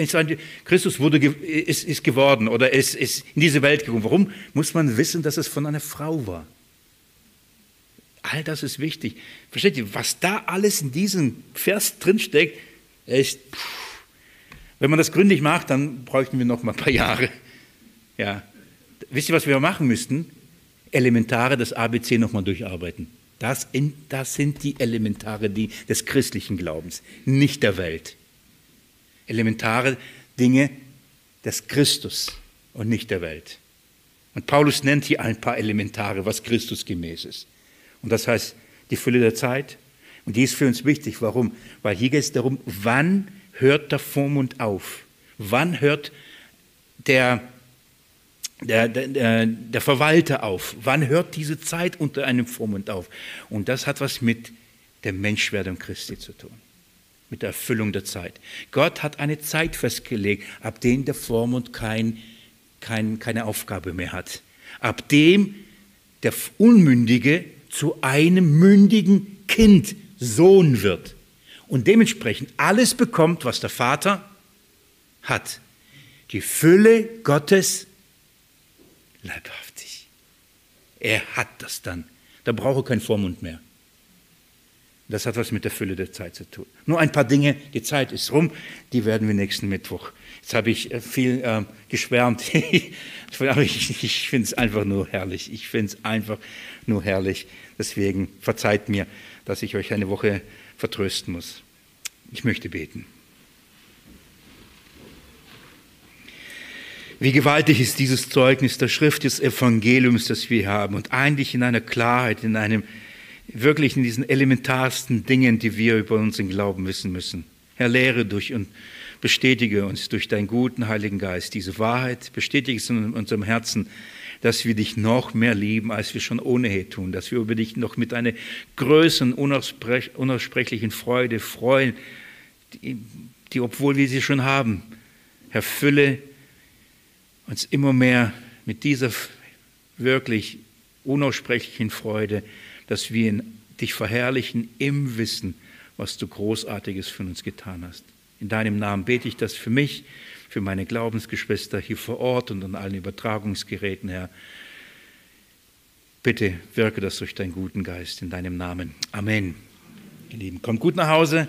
Christus wurde, ist, ist geworden oder ist, ist in diese Welt gekommen? Warum muss man wissen, dass es von einer Frau war? All das ist wichtig. Versteht ihr, was da alles in diesem Vers drinsteckt, ist, wenn man das gründlich macht, dann bräuchten wir noch mal ein paar Jahre. Ja. Wisst ihr, was wir machen müssten? Elementare des ABC nochmal durcharbeiten. Das, in, das sind die Elementare die, des christlichen Glaubens, nicht der Welt. Elementare Dinge des Christus und nicht der Welt. Und Paulus nennt hier ein paar Elementare, was Christus gemäß ist. Und das heißt die Fülle der Zeit. Und die ist für uns wichtig. Warum? Weil hier geht es darum, wann hört der Vormund auf? Wann hört der der, der, der Verwalter auf? Wann hört diese Zeit unter einem Vormund auf? Und das hat was mit der Menschwerdung Christi zu tun, mit der Erfüllung der Zeit. Gott hat eine Zeit festgelegt, ab dem der Vormund kein, kein, keine Aufgabe mehr hat. Ab dem der Unmündige zu einem mündigen Kind, Sohn wird. Und dementsprechend alles bekommt, was der Vater hat. Die Fülle Gottes leibhaftig. Er hat das dann. Da brauche keinen Vormund mehr. Das hat was mit der Fülle der Zeit zu tun. Nur ein paar Dinge, die Zeit ist rum, die werden wir nächsten Mittwoch. Jetzt habe ich äh, viel äh, geschwärmt, [LAUGHS] aber ich, ich finde es einfach nur herrlich. Ich finde es einfach nur herrlich. Deswegen verzeiht mir, dass ich euch eine Woche vertrösten muss. Ich möchte beten. Wie gewaltig ist dieses Zeugnis der Schrift des Evangeliums, das wir haben. Und eigentlich in einer Klarheit, in einem wirklich in diesen elementarsten Dingen, die wir über unseren Glauben wissen müssen. Herr, lehre durch und bestätige uns durch deinen guten Heiligen Geist diese Wahrheit, bestätige es in unserem Herzen, dass wir dich noch mehr lieben, als wir schon ohnehin tun, dass wir über dich noch mit einer größeren, unaussprechlichen Freude freuen, die, die obwohl wir sie schon haben, Herr, fülle uns immer mehr mit dieser wirklich unaussprechlichen Freude, dass wir dich verherrlichen im Wissen, was du Großartiges für uns getan hast. In deinem Namen bete ich das für mich, für meine Glaubensgeschwister hier vor Ort und an allen Übertragungsgeräten, Herr. Bitte wirke das durch deinen guten Geist in deinem Namen. Amen. Ihr Lieben, kommt gut nach Hause.